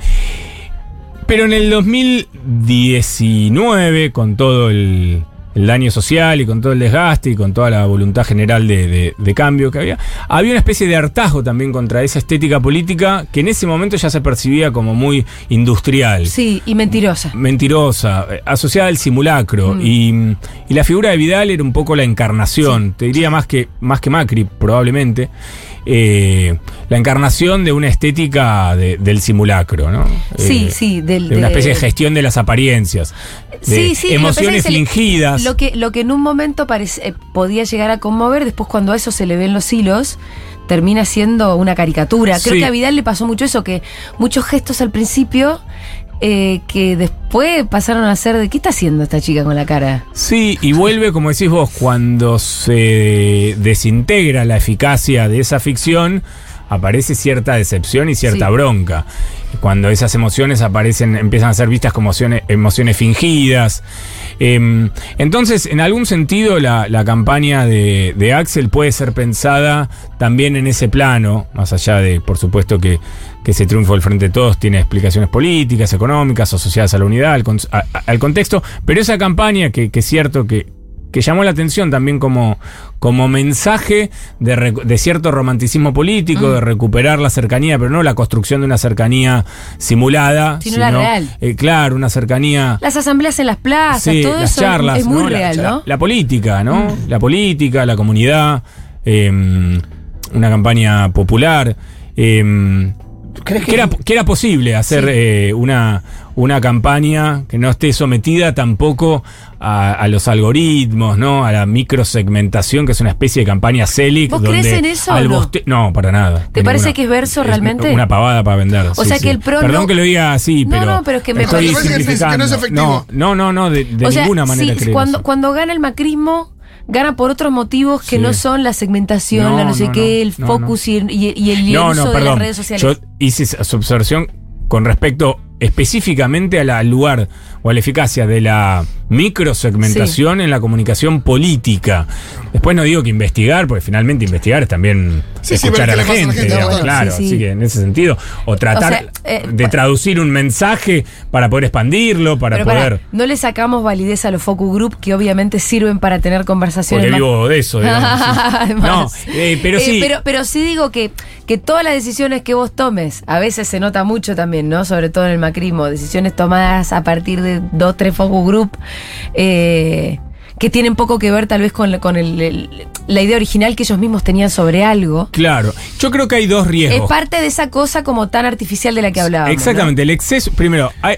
Speaker 3: pero en el 2019, con todo el, el daño social y con todo el desgaste y con toda la voluntad general de, de- de cambio que había, había una especie de hartazgo también contra esa estética política que en ese momento ya se percibía como muy industrial
Speaker 1: Sí, y mentirosa.
Speaker 3: mentirosa, eh, asociada al simulacro. Y, y la figura de Vidal era un poco la encarnación, te diría más que, más que Macri, probablemente. eh, la encarnación de una estética de- del simulacro, ¿no?
Speaker 1: Sí,
Speaker 3: Eh,
Speaker 1: sí, del-
Speaker 3: de una especie de gestión de las apariencias. de
Speaker 1: Sí, sí,
Speaker 3: emociones
Speaker 1: pasa Lo que, lo que en un momento parece- eh, podía llegar a conmover, después cuando a eso se le ven los hilos, termina siendo una caricatura. Creo
Speaker 3: Sí.
Speaker 1: que a Vidal le pasó mucho eso, que muchos gestos al principio eh, que después pasaron a ser de ¿qué está haciendo esta chica con la cara?
Speaker 3: Sí, y vuelve, como decís vos, cuando se desintegra la eficacia de esa ficción, aparece cierta decepción y cierta
Speaker 1: Sí.
Speaker 3: bronca. Cuando esas emociones aparecen, empiezan a ser vistas como emociones, fingidas. Em, entonces, en algún sentido, la, campaña de, Axel puede ser pensada también en ese plano, más allá de, por supuesto, que, ese triunfo del Frente de Todos tiene explicaciones políticas, económicas, asociadas a la unidad, al, contexto, pero esa campaña que es cierto que, que llamó la atención también como, como mensaje de, de cierto romanticismo político,
Speaker 1: Mm.
Speaker 3: de recuperar la cercanía, pero no la construcción de una cercanía simulada,
Speaker 1: Sino la real.
Speaker 3: eh, claro, una cercanía
Speaker 1: Las asambleas en las plazas,
Speaker 3: Sí,
Speaker 1: todo
Speaker 3: las
Speaker 1: eso
Speaker 3: charlas,
Speaker 1: es muy
Speaker 3: ¿no? La-
Speaker 1: real,
Speaker 3: la,
Speaker 1: ¿no? Mm.
Speaker 3: La política, ¿no? La política, la comunidad, eh, una campaña popular. eh,
Speaker 2: ¿Crees
Speaker 3: que, era, que era posible hacer eh, una, una campaña que no esté sometida tampoco a, a los algoritmos, ¿no? A la microsegmentación, que es una especie de campaña CELIC.
Speaker 1: ¿Vos
Speaker 3: donde
Speaker 1: crees en eso
Speaker 3: al
Speaker 1: no?
Speaker 3: no, para nada.
Speaker 1: ¿Te parece
Speaker 3: ninguna-
Speaker 1: que es verso realmente?
Speaker 3: Una pavada para vender.
Speaker 1: O
Speaker 3: sí,
Speaker 1: sea
Speaker 3: sí.
Speaker 1: que el PRO
Speaker 3: Perdón
Speaker 1: no-
Speaker 3: que lo diga así,
Speaker 1: No,
Speaker 3: pero.
Speaker 1: no, pero es que me
Speaker 3: estoy
Speaker 1: parece
Speaker 4: que no es efectivo.
Speaker 3: No, no, no, de, de
Speaker 1: o sea,
Speaker 3: ninguna manera
Speaker 1: sí,
Speaker 3: creo
Speaker 1: cuando,
Speaker 3: eso.
Speaker 1: cuando gana el macrismo, gana por otros motivos que
Speaker 3: Sí.
Speaker 1: no son la segmentación,
Speaker 3: No,
Speaker 1: la no sé
Speaker 3: no,
Speaker 1: qué,
Speaker 3: no,
Speaker 1: el
Speaker 3: no,
Speaker 1: focus Y, y- y el, y el
Speaker 3: no,
Speaker 1: uso
Speaker 3: no,
Speaker 1: de
Speaker 3: perdón.
Speaker 1: las redes sociales.
Speaker 3: Yo hice esa observación con respecto específicamente al lugar o a la eficacia de la microsegmentación en la comunicación política. Después no digo que investigar, porque finalmente investigar es también
Speaker 4: Sí, sí,
Speaker 3: escuchar a la gente,
Speaker 4: gente,
Speaker 3: digamos, claro.
Speaker 1: sí, sí.
Speaker 3: Así que en ese sentido, o tratar
Speaker 1: O sea, eh,
Speaker 3: de traducir un mensaje para poder expandirlo, para
Speaker 1: Pero
Speaker 3: poder...
Speaker 1: no le sacamos validez a los focus group que obviamente sirven para tener conversaciones
Speaker 3: Porque
Speaker 1: más-
Speaker 3: vivo de eso, digamos. sí. No, eh, pero
Speaker 1: Eh,
Speaker 3: sí.
Speaker 1: pero, pero sí digo que, que todas las decisiones que vos tomes, a veces se nota mucho también, ¿no? Sobre todo en el macrismo, decisiones tomadas a partir de dos, tres focus group, eh, que tienen poco que ver tal vez con, la- con el- el- la idea original que ellos mismos tenían sobre algo.
Speaker 3: Claro, yo creo que hay dos
Speaker 1: Es
Speaker 3: riesgos.
Speaker 1: parte de esa cosa como tan artificial de la que hablábamos.
Speaker 3: Exactamente, el exceso. Primero, hay-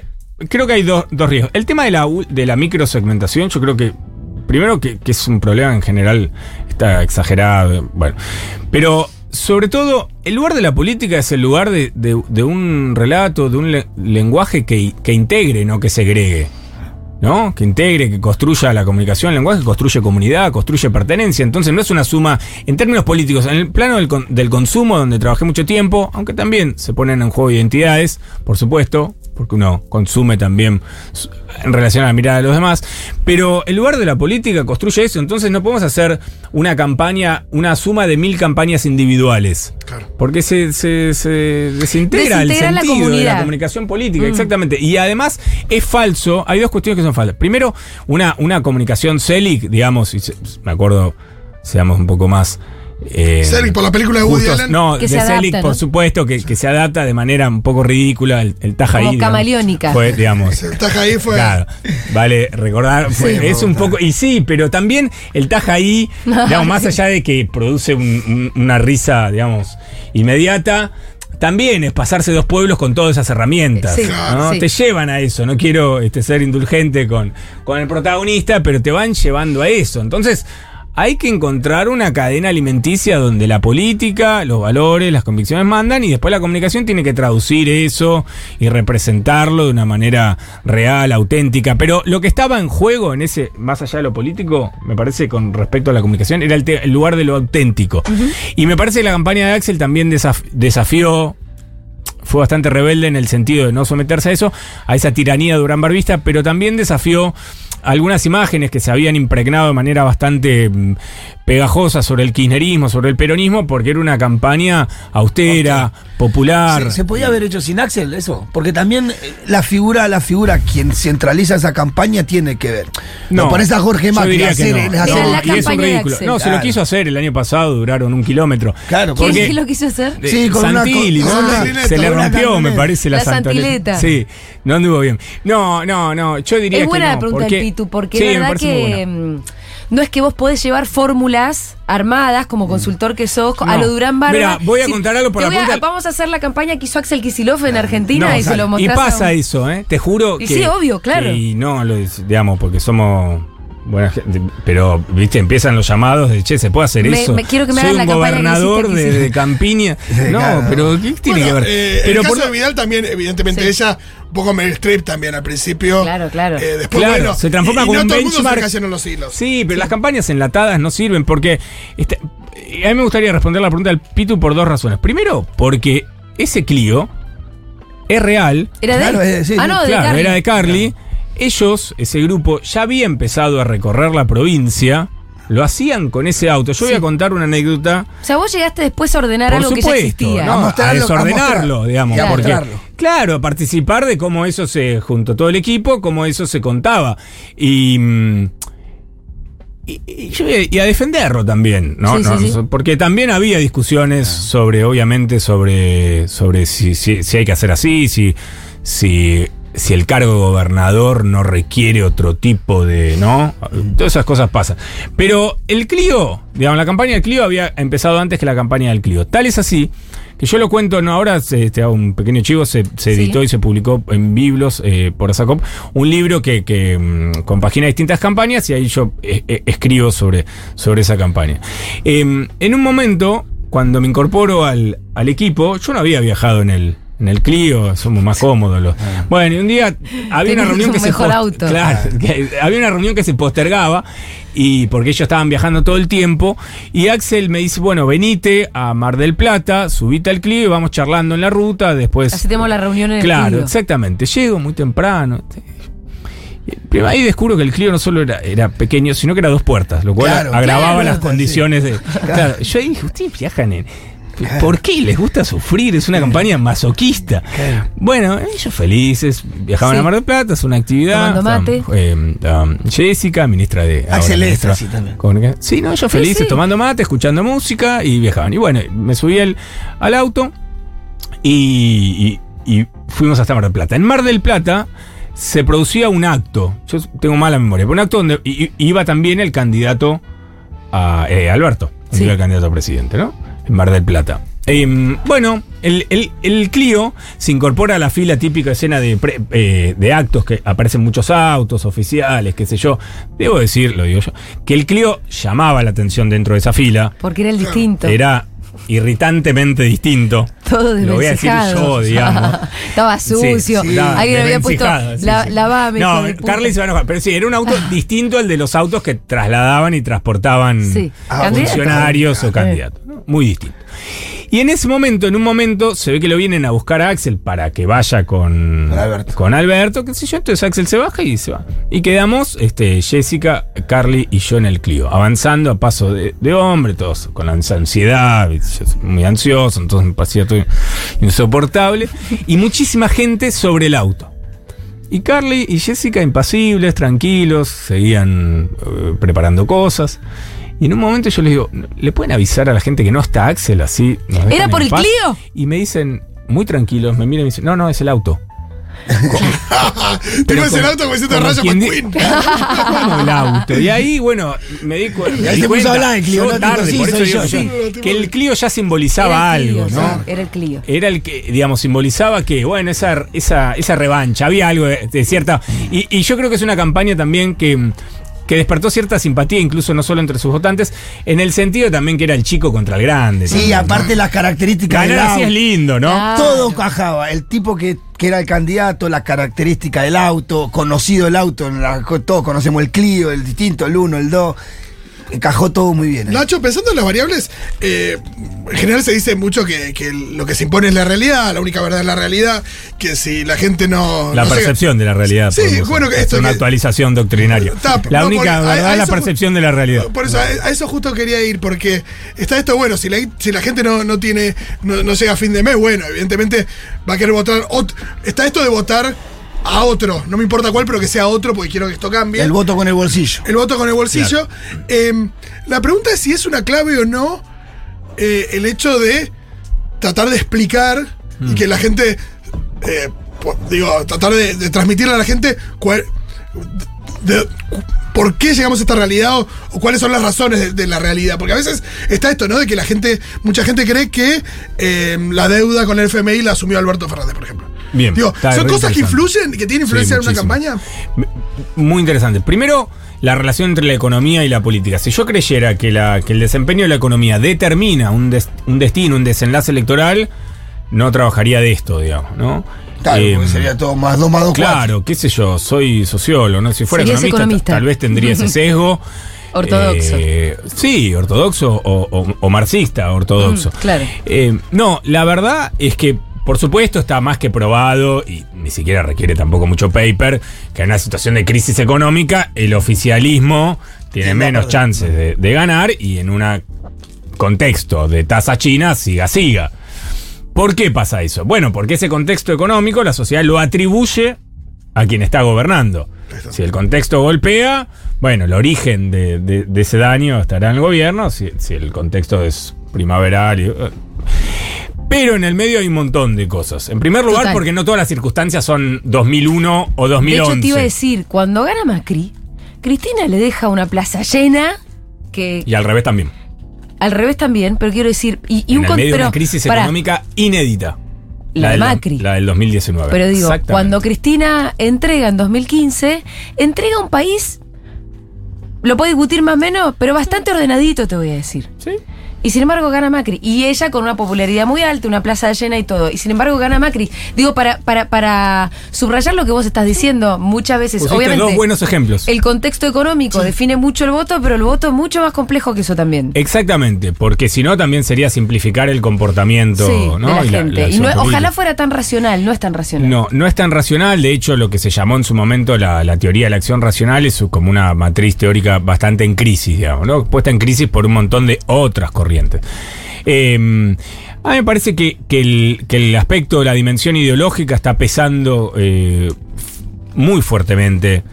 Speaker 3: creo que hay dos, dos riesgos. El tema de la, de la microsegmentación, yo creo que. Primero, que, que es un problema en general, está exagerado. Bueno. Pero. Sobre todo, el lugar de la política es el lugar de, de- de un relato, de un le- lenguaje que, que integre, no que segregue. ¿no? Que integre, que construya la comunicación, el lenguaje, construye comunidad, construye pertenencia. Entonces no es una suma, en términos políticos, en el plano del, con- del consumo, donde trabajé mucho tiempo, aunque también se ponen en juego identidades, por supuesto, porque uno consume también en relación a la mirada de los demás, pero el lugar de la política construye eso, entonces no podemos hacer una campaña, una suma de mil campañas individuales.
Speaker 4: Claro.
Speaker 3: Porque se, se, se desintegra, el
Speaker 1: la
Speaker 3: sentido de la comunicación política,
Speaker 1: Mm.
Speaker 3: exactamente. Y además es falso, hay dos cuestiones que son falsas. Primero, una, una comunicación CELIC, digamos, y se- me acuerdo, seamos un poco más... eh,
Speaker 4: Selig, por la película de Woody. Allen.
Speaker 3: No,
Speaker 1: Que
Speaker 3: de por supuesto, que, que se adapta de manera un poco ridícula, el, el taja
Speaker 1: Como
Speaker 3: ahí,
Speaker 1: camaleónica.
Speaker 3: Fue, digamos,
Speaker 4: El taja ahí fue.
Speaker 3: Claro, vale recordar, fue-
Speaker 4: Sí.
Speaker 3: es un poco, y sí, pero también el taja ahí, digamos, más allá de que produce un- un- una risa, digamos, inmediata, también es pasarse dos pueblos con todas esas herramientas.
Speaker 1: Sí,
Speaker 3: ¿no?
Speaker 1: sí.
Speaker 3: Te llevan a eso, no quiero este, ser indulgente con, con el protagonista, pero te van llevando a eso. Entonces, hay que encontrar una cadena alimenticia donde la política, los valores, las convicciones mandan y después la comunicación tiene que traducir eso y representarlo de una manera real, auténtica. Pero lo que estaba en juego en ese, más allá de lo político, me parece con respecto a la comunicación, era el, el lugar de lo auténtico. Y me parece que la campaña de Axel también desaf- desafió fue bastante rebelde en el sentido de no someterse a eso, a esa tiranía de Durán Barbista, pero también desafió algunas imágenes que se habían impregnado de manera bastante mm, pegajosa sobre el kirchnerismo, sobre el peronismo, porque era una campaña austera, popular.
Speaker 2: ¿Se, se podía haber hecho sin Axel eso? Porque también eh, la figura, la figura quien centraliza esa campaña tiene que ver. No,
Speaker 3: No,
Speaker 2: pones a Jorge
Speaker 3: yo
Speaker 2: Macri
Speaker 3: diría
Speaker 2: a
Speaker 3: que
Speaker 2: hacer,
Speaker 3: no.
Speaker 2: hacer-
Speaker 3: No,
Speaker 1: la
Speaker 3: y es un ridículo.
Speaker 1: Axel.
Speaker 3: No, se lo quiso hacer el año pasado, duraron un kilómetro.
Speaker 2: Claro,
Speaker 1: ¿Quién,
Speaker 3: Porque-
Speaker 1: quién lo quiso hacer?
Speaker 3: de
Speaker 2: Sí, con una-
Speaker 3: Santilli,
Speaker 2: con
Speaker 3: ¿no?
Speaker 2: una
Speaker 3: Se le
Speaker 2: con
Speaker 3: rompió, me parece, la,
Speaker 1: La
Speaker 3: santileta.
Speaker 1: santileta.
Speaker 3: Sí, no anduvo bien. No, no, no, yo diría
Speaker 1: Es
Speaker 3: que
Speaker 1: buena
Speaker 3: no,
Speaker 1: la pregunta
Speaker 3: porque-
Speaker 1: del Pitu, porque
Speaker 3: Sí,
Speaker 1: verdad que
Speaker 3: buena.
Speaker 1: Mm, no es que vos podés llevar fórmulas armadas como consultor que sos a
Speaker 3: Mm.
Speaker 1: Lo Durán Barba.
Speaker 3: Mira, voy a contar algo por la
Speaker 1: voy a- Vamos a hacer la campaña que hizo Axel Kicillof en Argentina
Speaker 3: No,
Speaker 1: y se lo
Speaker 3: y
Speaker 1: mostrás.
Speaker 3: pasa
Speaker 1: a un-
Speaker 3: eso, ¿eh? Te juro
Speaker 1: Y
Speaker 3: que.
Speaker 1: sí, obvio, claro.
Speaker 3: Y no, lo, digamos, porque somos. Buena gente, pero, viste, empiezan los llamados de che, se puede hacer
Speaker 1: Me-
Speaker 3: eso.
Speaker 1: me quiero que me
Speaker 3: Soy
Speaker 1: hagan
Speaker 3: un
Speaker 1: la campaña que
Speaker 3: gobernador de, de Campiña. No,
Speaker 2: claro.
Speaker 3: pero ¿qué tiene
Speaker 4: Bueno,
Speaker 3: que ver?
Speaker 4: eh,
Speaker 3: pero
Speaker 4: el
Speaker 3: por-
Speaker 4: caso de Vidal también, evidentemente,
Speaker 1: Sí.
Speaker 4: ella, un poco Meryl Streep también al principio.
Speaker 1: Claro, claro.
Speaker 4: Eh, después,
Speaker 3: Claro,
Speaker 4: bueno,
Speaker 3: se transforma
Speaker 4: y, y
Speaker 3: como
Speaker 4: no
Speaker 3: un
Speaker 4: todo el mundo se
Speaker 3: benchmark.
Speaker 4: fija haciendo los hilos.
Speaker 3: Sí, pero las campañas enlatadas no sirven porque. este, a mí me gustaría responder la pregunta del Pitu por dos razones. Primero, porque ese Clio es real.
Speaker 1: ¿Era de
Speaker 2: Claro,
Speaker 1: él?
Speaker 2: es- sí,
Speaker 1: ah, no, de
Speaker 3: claro,
Speaker 1: Carly.
Speaker 3: era de Carly. Ellos, ese grupo, ya había empezado a recorrer la provincia. Lo hacían con ese auto. Yo voy a contar una anécdota.
Speaker 1: O sea, vos llegaste después a ordenar
Speaker 3: Por
Speaker 1: algo que ya existía.
Speaker 3: ¿no?
Speaker 2: A
Speaker 3: a,
Speaker 2: mostrarlo, a
Speaker 3: desordenarlo, digamos.
Speaker 2: y a
Speaker 3: porque, claro, a participar de cómo eso se juntó todo el equipo, cómo eso se contaba. Y. mm, Y, a- y a defenderlo también, ¿no?
Speaker 1: Sí,
Speaker 3: No,
Speaker 1: sí, sí.
Speaker 3: Porque también había discusiones sobre, obviamente, sobre, sobre si, si, si hay que hacer así, si, si, si el cargo de gobernador no requiere otro tipo de, ¿no? Todas esas cosas pasan. Pero el Clio, digamos, la campaña del Clio había empezado antes que la campaña del Clio. Tal es así que yo lo cuento, no, ahora se, te hago un pequeño chivo, se, se
Speaker 1: Sí.
Speaker 3: editó y se publicó en Biblos eh, por Asacop, un libro que, que mm, compagina distintas campañas y ahí yo eh, eh, escribo sobre, sobre esa campaña. Eh, en un momento, cuando me incorporo al, al equipo, yo no había viajado en el, en el Clio, somos más cómodos. los- Bueno, y un día había una reunión
Speaker 1: un
Speaker 3: que se
Speaker 1: mejor
Speaker 3: post-
Speaker 1: auto.
Speaker 3: Claro, que había una reunión que se postergaba y porque ellos estaban viajando todo el tiempo y Axel me dice, bueno, venite a Mar del Plata, subite al Clio y vamos charlando en la ruta, después...
Speaker 1: Así tenemos la reunión en el
Speaker 3: Claro,
Speaker 1: Clio.
Speaker 3: exactamente. Llego muy temprano. Pero ahí descubro que el Clio no solo era, era pequeño, sino que era dos puertas, lo cual
Speaker 2: Claro,
Speaker 3: agravaba
Speaker 2: claro,
Speaker 3: las
Speaker 2: sí.
Speaker 3: condiciones de. Claro, yo ahí dije, ustedes viajan en. ¿Por qué les gusta sufrir? Es una campaña masoquista.
Speaker 2: Claro.
Speaker 3: Bueno, ellos felices, viajaban
Speaker 1: Sí.
Speaker 3: a Mar del Plata, es una actividad.
Speaker 1: Tomando mate.
Speaker 3: eh, um, Jessica, ministra de.
Speaker 2: Axel
Speaker 3: ministra
Speaker 2: Estra, sí, también.
Speaker 3: Sí, no, ellos felices,
Speaker 1: sí.
Speaker 3: tomando mate, escuchando música y viajaban. Y bueno, me subí al, al auto y, y- y fuimos hasta Mar del Plata. En Mar del Plata se producía un acto, yo tengo mala memoria, pero un acto donde iba también el candidato a eh, Alberto,
Speaker 1: Sí.
Speaker 3: iba el candidato a presidente, ¿no? En Mar del Plata. Em, bueno, el, el- el Clio se incorpora a la fila típica escena de, pre- eh, de actos que aparecen muchos autos oficiales, qué sé yo. Debo decir, lo digo yo, que el Clio llamaba la atención dentro de esa fila.
Speaker 1: Porque era el distinto.
Speaker 3: Era irritantemente distinto.
Speaker 1: todo
Speaker 3: Lo voy a decir yo, digamos.
Speaker 1: Estaba sucio.
Speaker 3: Sí, sí,
Speaker 1: Alguien había puesto.
Speaker 3: sí,
Speaker 1: la,
Speaker 3: sí.
Speaker 1: lavame,
Speaker 3: No. Carly se va a enojar. Pero sí, era un auto distinto al de los autos que trasladaban y transportaban
Speaker 1: Sí.
Speaker 2: Ah,
Speaker 3: funcionarios o
Speaker 1: Eh.
Speaker 3: candidatos. ¿no? Muy distinto. Y en ese momento, en un momento, se ve que lo vienen a buscar a Axel para que vaya con,
Speaker 2: Con Alberto.
Speaker 3: con Alberto, qué sé yo. Entonces Axel se baja y se va. Y quedamos este, Jessica, Carly y yo en el Clio, avanzando a paso de, de hombre, todos con la ansiedad, yo soy muy ansioso, entonces me parecía todo insoportable. Y muchísima gente sobre el auto. Y Carly y Jessica impasibles, tranquilos, seguían eh, preparando cosas. Y en un momento yo les digo, ¿le pueden avisar a la gente que no está Axel así? nos
Speaker 1: ¿Era por el
Speaker 3: paz?".
Speaker 1: Clio?
Speaker 3: Y me dicen, muy tranquilos, me miran y me dicen, no, no, es el auto.
Speaker 4: Tengo ese
Speaker 3: como-
Speaker 4: auto como diciendo Rayo McQueen.
Speaker 3: como el auto. Y ahí, bueno, me di, cu- me
Speaker 2: ahí se puso
Speaker 3: cuenta,
Speaker 2: a hablar el Clio,
Speaker 3: tarde,
Speaker 2: sí,
Speaker 3: por eso digo
Speaker 2: yo,
Speaker 3: que,
Speaker 2: sí.
Speaker 3: que el Clio ya simbolizaba
Speaker 1: el Clio,
Speaker 3: algo, ¿no?
Speaker 1: Era el Clio.
Speaker 3: Era el que, digamos, simbolizaba que, bueno, esa, esa, esa revancha, había algo de, de cierta. Y, y yo creo que es una campaña también que, que despertó cierta simpatía, incluso no solo entre sus votantes, en el sentido también que era el chico contra el grande.
Speaker 2: Sí,
Speaker 3: también, ¿no?
Speaker 2: aparte las características del
Speaker 3: Ganar así
Speaker 2: auto.
Speaker 3: es lindo, ¿no?
Speaker 2: Todo cajaba. El tipo que, que era el candidato, la característica del auto, conocido el auto, la- todos conocemos el Clio, el distinto, el 1, el 2. Encajó todo muy bien. ahí.
Speaker 4: Nacho, pensando en las variables, eh, en general se dice mucho que, que lo que se impone es la realidad, la única verdad es la realidad, que si la gente no...
Speaker 3: La
Speaker 4: no
Speaker 3: percepción de la realidad.
Speaker 4: Sí,
Speaker 3: podemos
Speaker 4: bueno, que esto
Speaker 3: una
Speaker 4: que-
Speaker 3: actualización doctrinaria.
Speaker 4: Está,
Speaker 3: la
Speaker 4: no,
Speaker 3: única
Speaker 4: por-
Speaker 3: verdad es la percepción de la realidad.
Speaker 4: Por eso, a, a eso justo quería ir, porque está esto, bueno, si la, si la gente no, no tiene, no, no llega a fin de mes, bueno, evidentemente va a querer votar, ot- está esto de votar a otro, no me importa cuál, pero que sea otro, porque quiero que esto cambie.
Speaker 2: El voto con el bolsillo.
Speaker 4: El voto con el bolsillo. Eh, la pregunta es si es una clave o no eh, el hecho de tratar de explicar
Speaker 3: Mm.
Speaker 4: y que la gente, eh, digo, tratar de, de transmitirle a la gente cuál- de- por qué llegamos a esta realidad o, o cuáles son las razones de, de la realidad. Porque a veces está esto, ¿no? De que la gente, mucha gente cree que eh, la deuda con el FMI la asumió Alberto Fernández, por ejemplo.
Speaker 3: Bien,
Speaker 4: Digo, son cosas que influyen, que tienen influencia
Speaker 3: Sí,
Speaker 4: en una campaña.
Speaker 3: Muy interesante. Primero, la relación entre la economía y la política. Si yo creyera que, la, que el desempeño de la economía determina un, des- un destino, un desenlace electoral, no trabajaría de esto, digamos, ¿no?
Speaker 2: Claro,
Speaker 3: Eh,
Speaker 2: porque sería todo más 2 más 2,
Speaker 3: Claro, qué sé yo, soy sociólogo, ¿no? Si fuera economista,
Speaker 1: economista.
Speaker 3: tal vez tendría ese sesgo.
Speaker 1: Ortodoxo.
Speaker 3: Eh, sí, ortodoxo o, o- o marxista ortodoxo.
Speaker 1: Mm, claro.
Speaker 3: Eh, no, la verdad es que Por supuesto, está más que probado, y ni siquiera requiere tampoco mucho paper, que en una situación de crisis económica el oficialismo tiene menos chances de, de ganar y en un contexto de tasa china, siga, siga. ¿Por qué pasa eso? Bueno, porque ese contexto económico la sociedad lo atribuye a quien está gobernando. Si el contexto golpea, bueno, el origen de, de- de ese daño estará en el gobierno, si, si el contexto es primaveral. Pero en el medio hay un montón de cosas. En primer lugar,
Speaker 1: Total.
Speaker 3: porque no todas las circunstancias son 2001 o
Speaker 1: De
Speaker 3: 2011.
Speaker 1: hecho, te iba a decir, cuando gana Macri, Cristina le deja una plaza llena, que
Speaker 3: Y al revés también.
Speaker 1: al revés también, pero quiero decir, y, y
Speaker 3: en
Speaker 1: un
Speaker 3: el medio de una crisis económica inédita.
Speaker 1: La de Macri.
Speaker 3: La del 2019.
Speaker 1: Pero digo, cuando Cristina entrega en 2015, entrega un país, lo puede discutir más o menos, pero bastante ordenadito, te voy a decir.
Speaker 3: Sí.
Speaker 1: Y sin embargo gana Macri. Y ella con una popularidad muy alta, una plaza llena y todo. Y sin embargo gana Macri. Digo, para, para, para subrayar lo que vos estás diciendo, muchas veces,
Speaker 3: Pusiste
Speaker 1: obviamente.
Speaker 3: dos buenos ejemplos.
Speaker 1: El contexto económico define mucho el voto, pero el voto es mucho más complejo que eso también.
Speaker 3: Exactamente, porque si no también sería simplificar el comportamiento
Speaker 1: sí,
Speaker 3: ¿no?
Speaker 1: de la
Speaker 3: Y la-
Speaker 1: gente.
Speaker 3: la
Speaker 1: y
Speaker 3: acción
Speaker 1: no- ojalá fuera tan racional, no es tan racional.
Speaker 3: No, no es tan racional. De hecho, lo que se llamó en su momento la, la teoría de la acción racional es como una matriz teórica bastante en crisis, digamos, ¿no? Puesta en crisis por un montón de otras corrientes. Eh, a mí me parece que, que el aspecto de la dimensión ideológica está pesando eh, muy fuertemente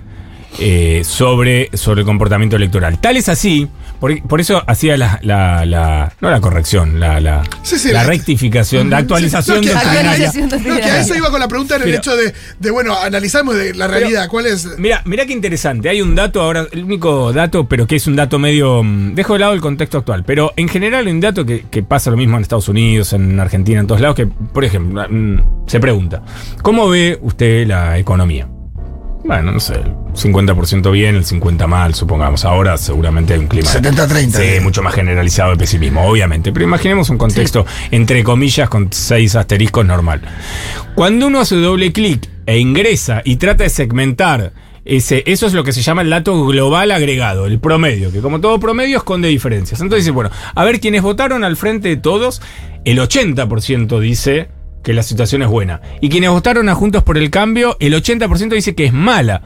Speaker 3: eh, sobre, sobre el comportamiento electoral. Tal es así, por, por eso hacía la, la- la- no la corrección, la, la,
Speaker 4: Sí, sí,
Speaker 3: la
Speaker 4: la-
Speaker 3: rectificación, la actualización
Speaker 4: No, que- No, que a eso iba con la pregunta en el
Speaker 3: Pero-
Speaker 4: hecho de, de, bueno, analizamos de la realidad. ¿Cuál es?
Speaker 3: Mira, mira qué interesante. Hay un dato ahora, el único dato, pero que es un dato medio. mm, Dejo de lado el contexto actual. Pero en general hay un dato que, que pasa lo mismo en Estados Unidos, en Argentina, en todos lados, que, por ejemplo, mm, se pregunta: ¿Cómo ve usted la economía? Bueno, no sé, el 50% bien, el 50% mal, supongamos. Ahora seguramente hay un clima.
Speaker 2: 70-30.
Speaker 3: Sí, mucho más generalizado de pesimismo, obviamente. Pero imaginemos un contexto, entre comillas, con seis asteriscos normal. Cuando uno hace doble clic e ingresa y trata de segmentar ese, eso es lo que se llama el dato global agregado, el promedio, que como todo promedio esconde diferencias. Entonces dice, bueno, a ver, quienes votaron al frente de todos, el 80% dice que la situación es buena. Y quienes votaron a Juntos por el Cambio, el 80% dice que es mala.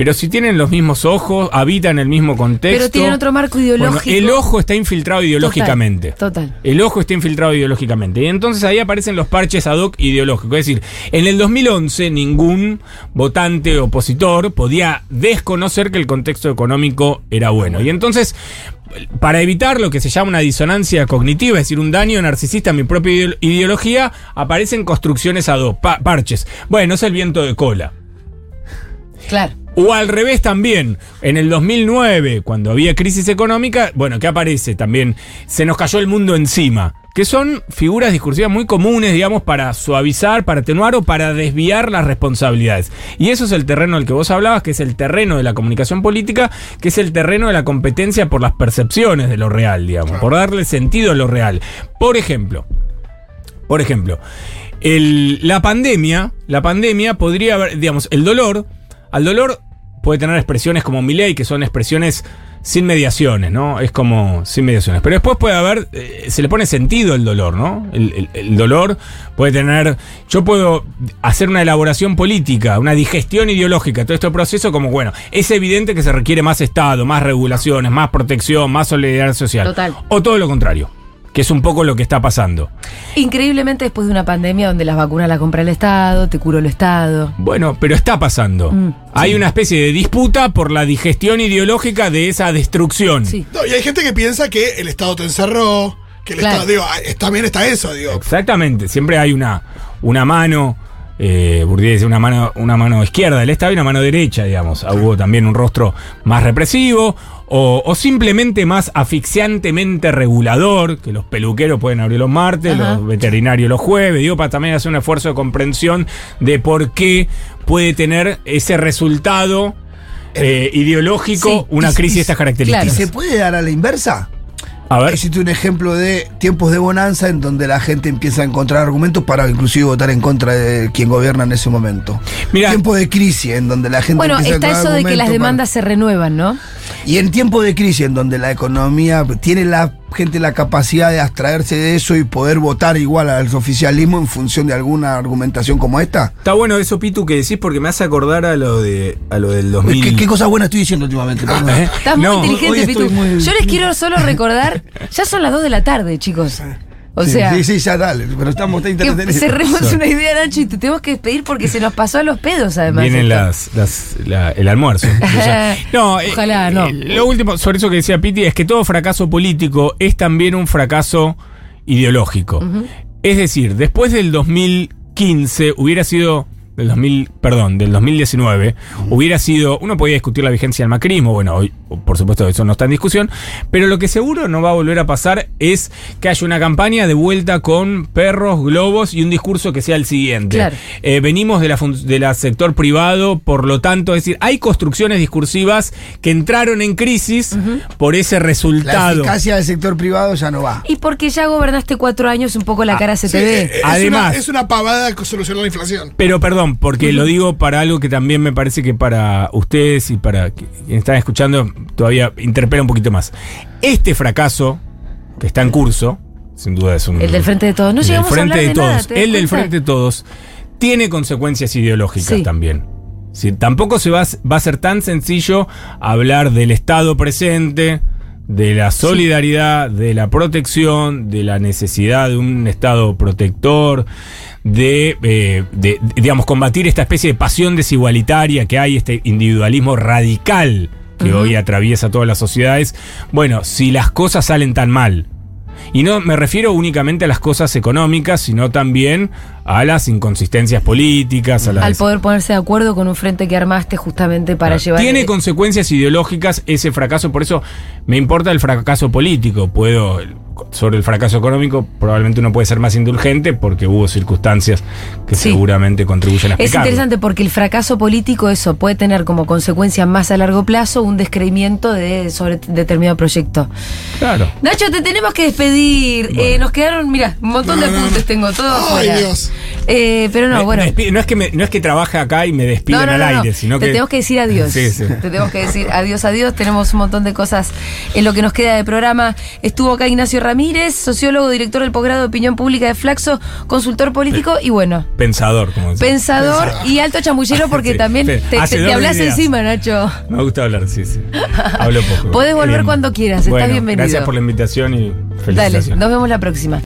Speaker 3: Pero si tienen los mismos ojos, habitan el mismo contexto.
Speaker 1: Pero tienen otro marco
Speaker 3: Bueno,
Speaker 1: ideológico.
Speaker 3: el ojo está infiltrado ideológicamente.
Speaker 1: Total.
Speaker 3: El ojo está infiltrado ideológicamente. Y entonces ahí aparecen los parches ad hoc ideológicos. Es decir, en el 2011 ningún votante opositor podía desconocer que el contexto económico era bueno. Y entonces, para evitar lo que se llama una disonancia cognitiva, es decir, un daño narcisista a mi propia ideo- ideología, aparecen construcciones ad hoc, pa- parches. Bueno, es el viento de cola.
Speaker 1: Claro.
Speaker 3: O al revés también, en el 2009, cuando había crisis económica, bueno, ¿qué aparece también? Se nos cayó el mundo encima, que son figuras discursivas muy comunes, digamos, para suavizar, para atenuar o para desviar las responsabilidades. Y eso es el terreno del que vos hablabas, que es el terreno de la comunicación política, que es el terreno de la competencia por las percepciones de lo real, digamos, por darle sentido a lo real. Por ejemplo, por ejemplo, el- la pandemia, la pandemia podría haber, digamos, el dolor, al dolor puede tener expresiones como Milei, que son expresiones sin mediaciones, ¿no? Es como sin mediaciones. Pero después puede haber, eh, se le pone sentido el dolor, ¿no? El, el- el dolor puede tener, yo puedo hacer una elaboración política, una digestión ideológica, todo este proceso como, bueno, es evidente que se requiere más Estado, más regulaciones, más protección, más solidaridad social.
Speaker 1: Total.
Speaker 3: O todo lo contrario, que es un poco lo que está pasando.
Speaker 1: Increíblemente después de una pandemia donde las vacunas las compra el Estado, te curó el Estado.
Speaker 3: Bueno, pero está pasando.
Speaker 1: Mm,
Speaker 3: Hay una especie de disputa por la digestión ideológica de esa destrucción.
Speaker 1: Sí.
Speaker 4: No, y hay gente que piensa que el Estado te encerró, que el
Speaker 1: Claro.
Speaker 4: Estado, digo, ah, también está eso, digo.
Speaker 3: Exactamente. Siempre hay una, una mano. Eh, Bourdieu dice una mano, una mano izquierda del Estado y una mano derecha, digamos. Ah, Hubo también un rostro más represivo o, o simplemente más asfixiantemente regulador, que los peluqueros pueden abrir los martes,
Speaker 1: Ajá.
Speaker 3: los veterinarios los jueves, digo, para también hacer un esfuerzo de comprensión de por qué puede tener ese resultado eh, ideológico
Speaker 1: Sí.
Speaker 3: una
Speaker 2: Y-
Speaker 3: crisis
Speaker 2: y-
Speaker 3: de estas
Speaker 2: ¿Y
Speaker 3: características.
Speaker 2: se puede dar a la inversa?
Speaker 3: A ver,
Speaker 2: Existe un ejemplo de tiempos de bonanza en donde la gente empieza a encontrar argumentos para inclusive votar en contra de quien gobierna en ese momento.
Speaker 3: Mira-
Speaker 2: tiempo de crisis en donde la gente
Speaker 1: Bueno,
Speaker 2: empieza a
Speaker 1: está
Speaker 2: encontrar
Speaker 1: eso de que las
Speaker 2: para-
Speaker 1: demandas se renuevan, ¿no?
Speaker 2: Y en tiempo de crisis en donde la economía tiene la gente la capacidad de abstraerse de eso y poder votar igual al oficialismo en función de alguna argumentación como esta?
Speaker 3: Está bueno eso, Pitu, que decís porque me hace acordar a lo de a lo del 2000.
Speaker 2: ¿Qué, qué cosas buenas estoy diciendo últimamente? Perdón, ¿eh?
Speaker 1: Estás muy inteligente, Pitu.
Speaker 2: muy-
Speaker 1: Yo les quiero solo recordar, ya son las 2 de la tarde, chicos. O
Speaker 2: Sí,
Speaker 1: sea,
Speaker 2: Sí, sí, ya dale, pero estamos tan
Speaker 1: cerremos una idea, Nacho, y te tenemos que despedir porque se nos pasó a los pedos, además.
Speaker 3: Vienen las, las- la- el almuerzo. O sea, no, eh,
Speaker 1: Ojalá, no.
Speaker 3: eh, Lo último, sobre eso que decía Piti, es que todo fracaso político es también un fracaso ideológico. Es decir, después del 2015 hubiera sido. Del 2000, perdón, del 2019, hubiera sido. Uno podía discutir la vigencia del macrismo, bueno, hoy, por supuesto, eso no está en discusión, pero lo que seguro no va a volver a pasar es que haya una campaña de vuelta con perros, globos y un discurso que sea el siguiente.
Speaker 1: Claro.
Speaker 3: Eh, venimos de la, de la sector privado, por lo tanto, es decir, hay construcciones discursivas que entraron en crisis por ese
Speaker 2: La
Speaker 3: resultado.
Speaker 2: eficacia del sector privado ya no va.
Speaker 1: Y porque ya gobernaste cuatro años, un poco la cara se
Speaker 4: Sí,
Speaker 1: te ve.
Speaker 4: eh, es
Speaker 3: Además-
Speaker 4: una, es una pavada que solucionar la inflación.
Speaker 3: Pero perdón, porque lo digo para algo que también me parece que para ustedes y para quienes están escuchando todavía interpela un poquito más. Este fracaso que está en curso, sin duda es un...
Speaker 1: El del Frente de Todos. No llegamos a
Speaker 3: Frente
Speaker 1: hablar
Speaker 3: de
Speaker 1: de
Speaker 3: Todos.
Speaker 1: nada, ¿te das
Speaker 3: el del? Frente de Todos tiene consecuencias ideológicas
Speaker 1: Sí.
Speaker 3: también. Si, tampoco se va, a- va a ser tan sencillo hablar del Estado presente, de la solidaridad, de la protección, de la necesidad de un Estado protector, de, eh, de, digamos, combatir esta especie de pasión desigualitaria que hay, este individualismo radical que hoy atraviesa todas las sociedades. Bueno, si las cosas salen tan mal, y no me refiero únicamente a las cosas económicas, sino también a las inconsistencias políticas, a las
Speaker 1: Al poder ponerse de acuerdo con un frente que armaste justamente para llevar.
Speaker 3: tiene consecuencias ideológicas ese fracaso, por eso me importa el fracaso político. Puedo, sobre el fracaso económico, probablemente uno puede ser más indulgente porque hubo circunstancias que
Speaker 1: Sí.
Speaker 3: seguramente contribuyen a
Speaker 1: Es
Speaker 3: explicarlo.
Speaker 1: interesante porque el fracaso político, eso puede tener como consecuencia más a largo plazo un descreimiento de sobre determinado proyecto.
Speaker 3: Claro.
Speaker 1: Nacho, te tenemos que despedir. Eh, nos quedaron, mira, un montón de
Speaker 4: No,
Speaker 1: apuntes
Speaker 4: no.
Speaker 1: tengo, todo
Speaker 4: Ay. Dios.
Speaker 1: Eh, pero no,
Speaker 3: Me-
Speaker 1: bueno.
Speaker 3: no, es que me- no es que trabaje acá y me
Speaker 1: No,
Speaker 3: despidan
Speaker 1: no,
Speaker 3: al
Speaker 1: no, no.
Speaker 3: aire, sino
Speaker 1: Te
Speaker 3: que.
Speaker 1: tenemos que decir adiós.
Speaker 3: Sí, sí.
Speaker 1: Te tenemos que decir adiós, adiós. Tenemos un montón de cosas en lo que nos queda de programa. Estuvo acá Ignacio Ramírez, sociólogo, director del posgrado de opinión pública de Flaxo, consultor político y bueno,
Speaker 3: Pensador, como decía.
Speaker 1: pensador y alto chamullero porque
Speaker 3: Sí,
Speaker 1: también
Speaker 3: sí.
Speaker 1: te, hablas encima, Nacho.
Speaker 3: Me gusta hablar, sí, sí. Hablo poco.
Speaker 1: Podés volver
Speaker 3: Bien.
Speaker 1: cuando quieras, estás bienvenido.
Speaker 3: Gracias por la invitación y
Speaker 1: Dale,
Speaker 3: felicitaciones.
Speaker 1: nos vemos la próxima.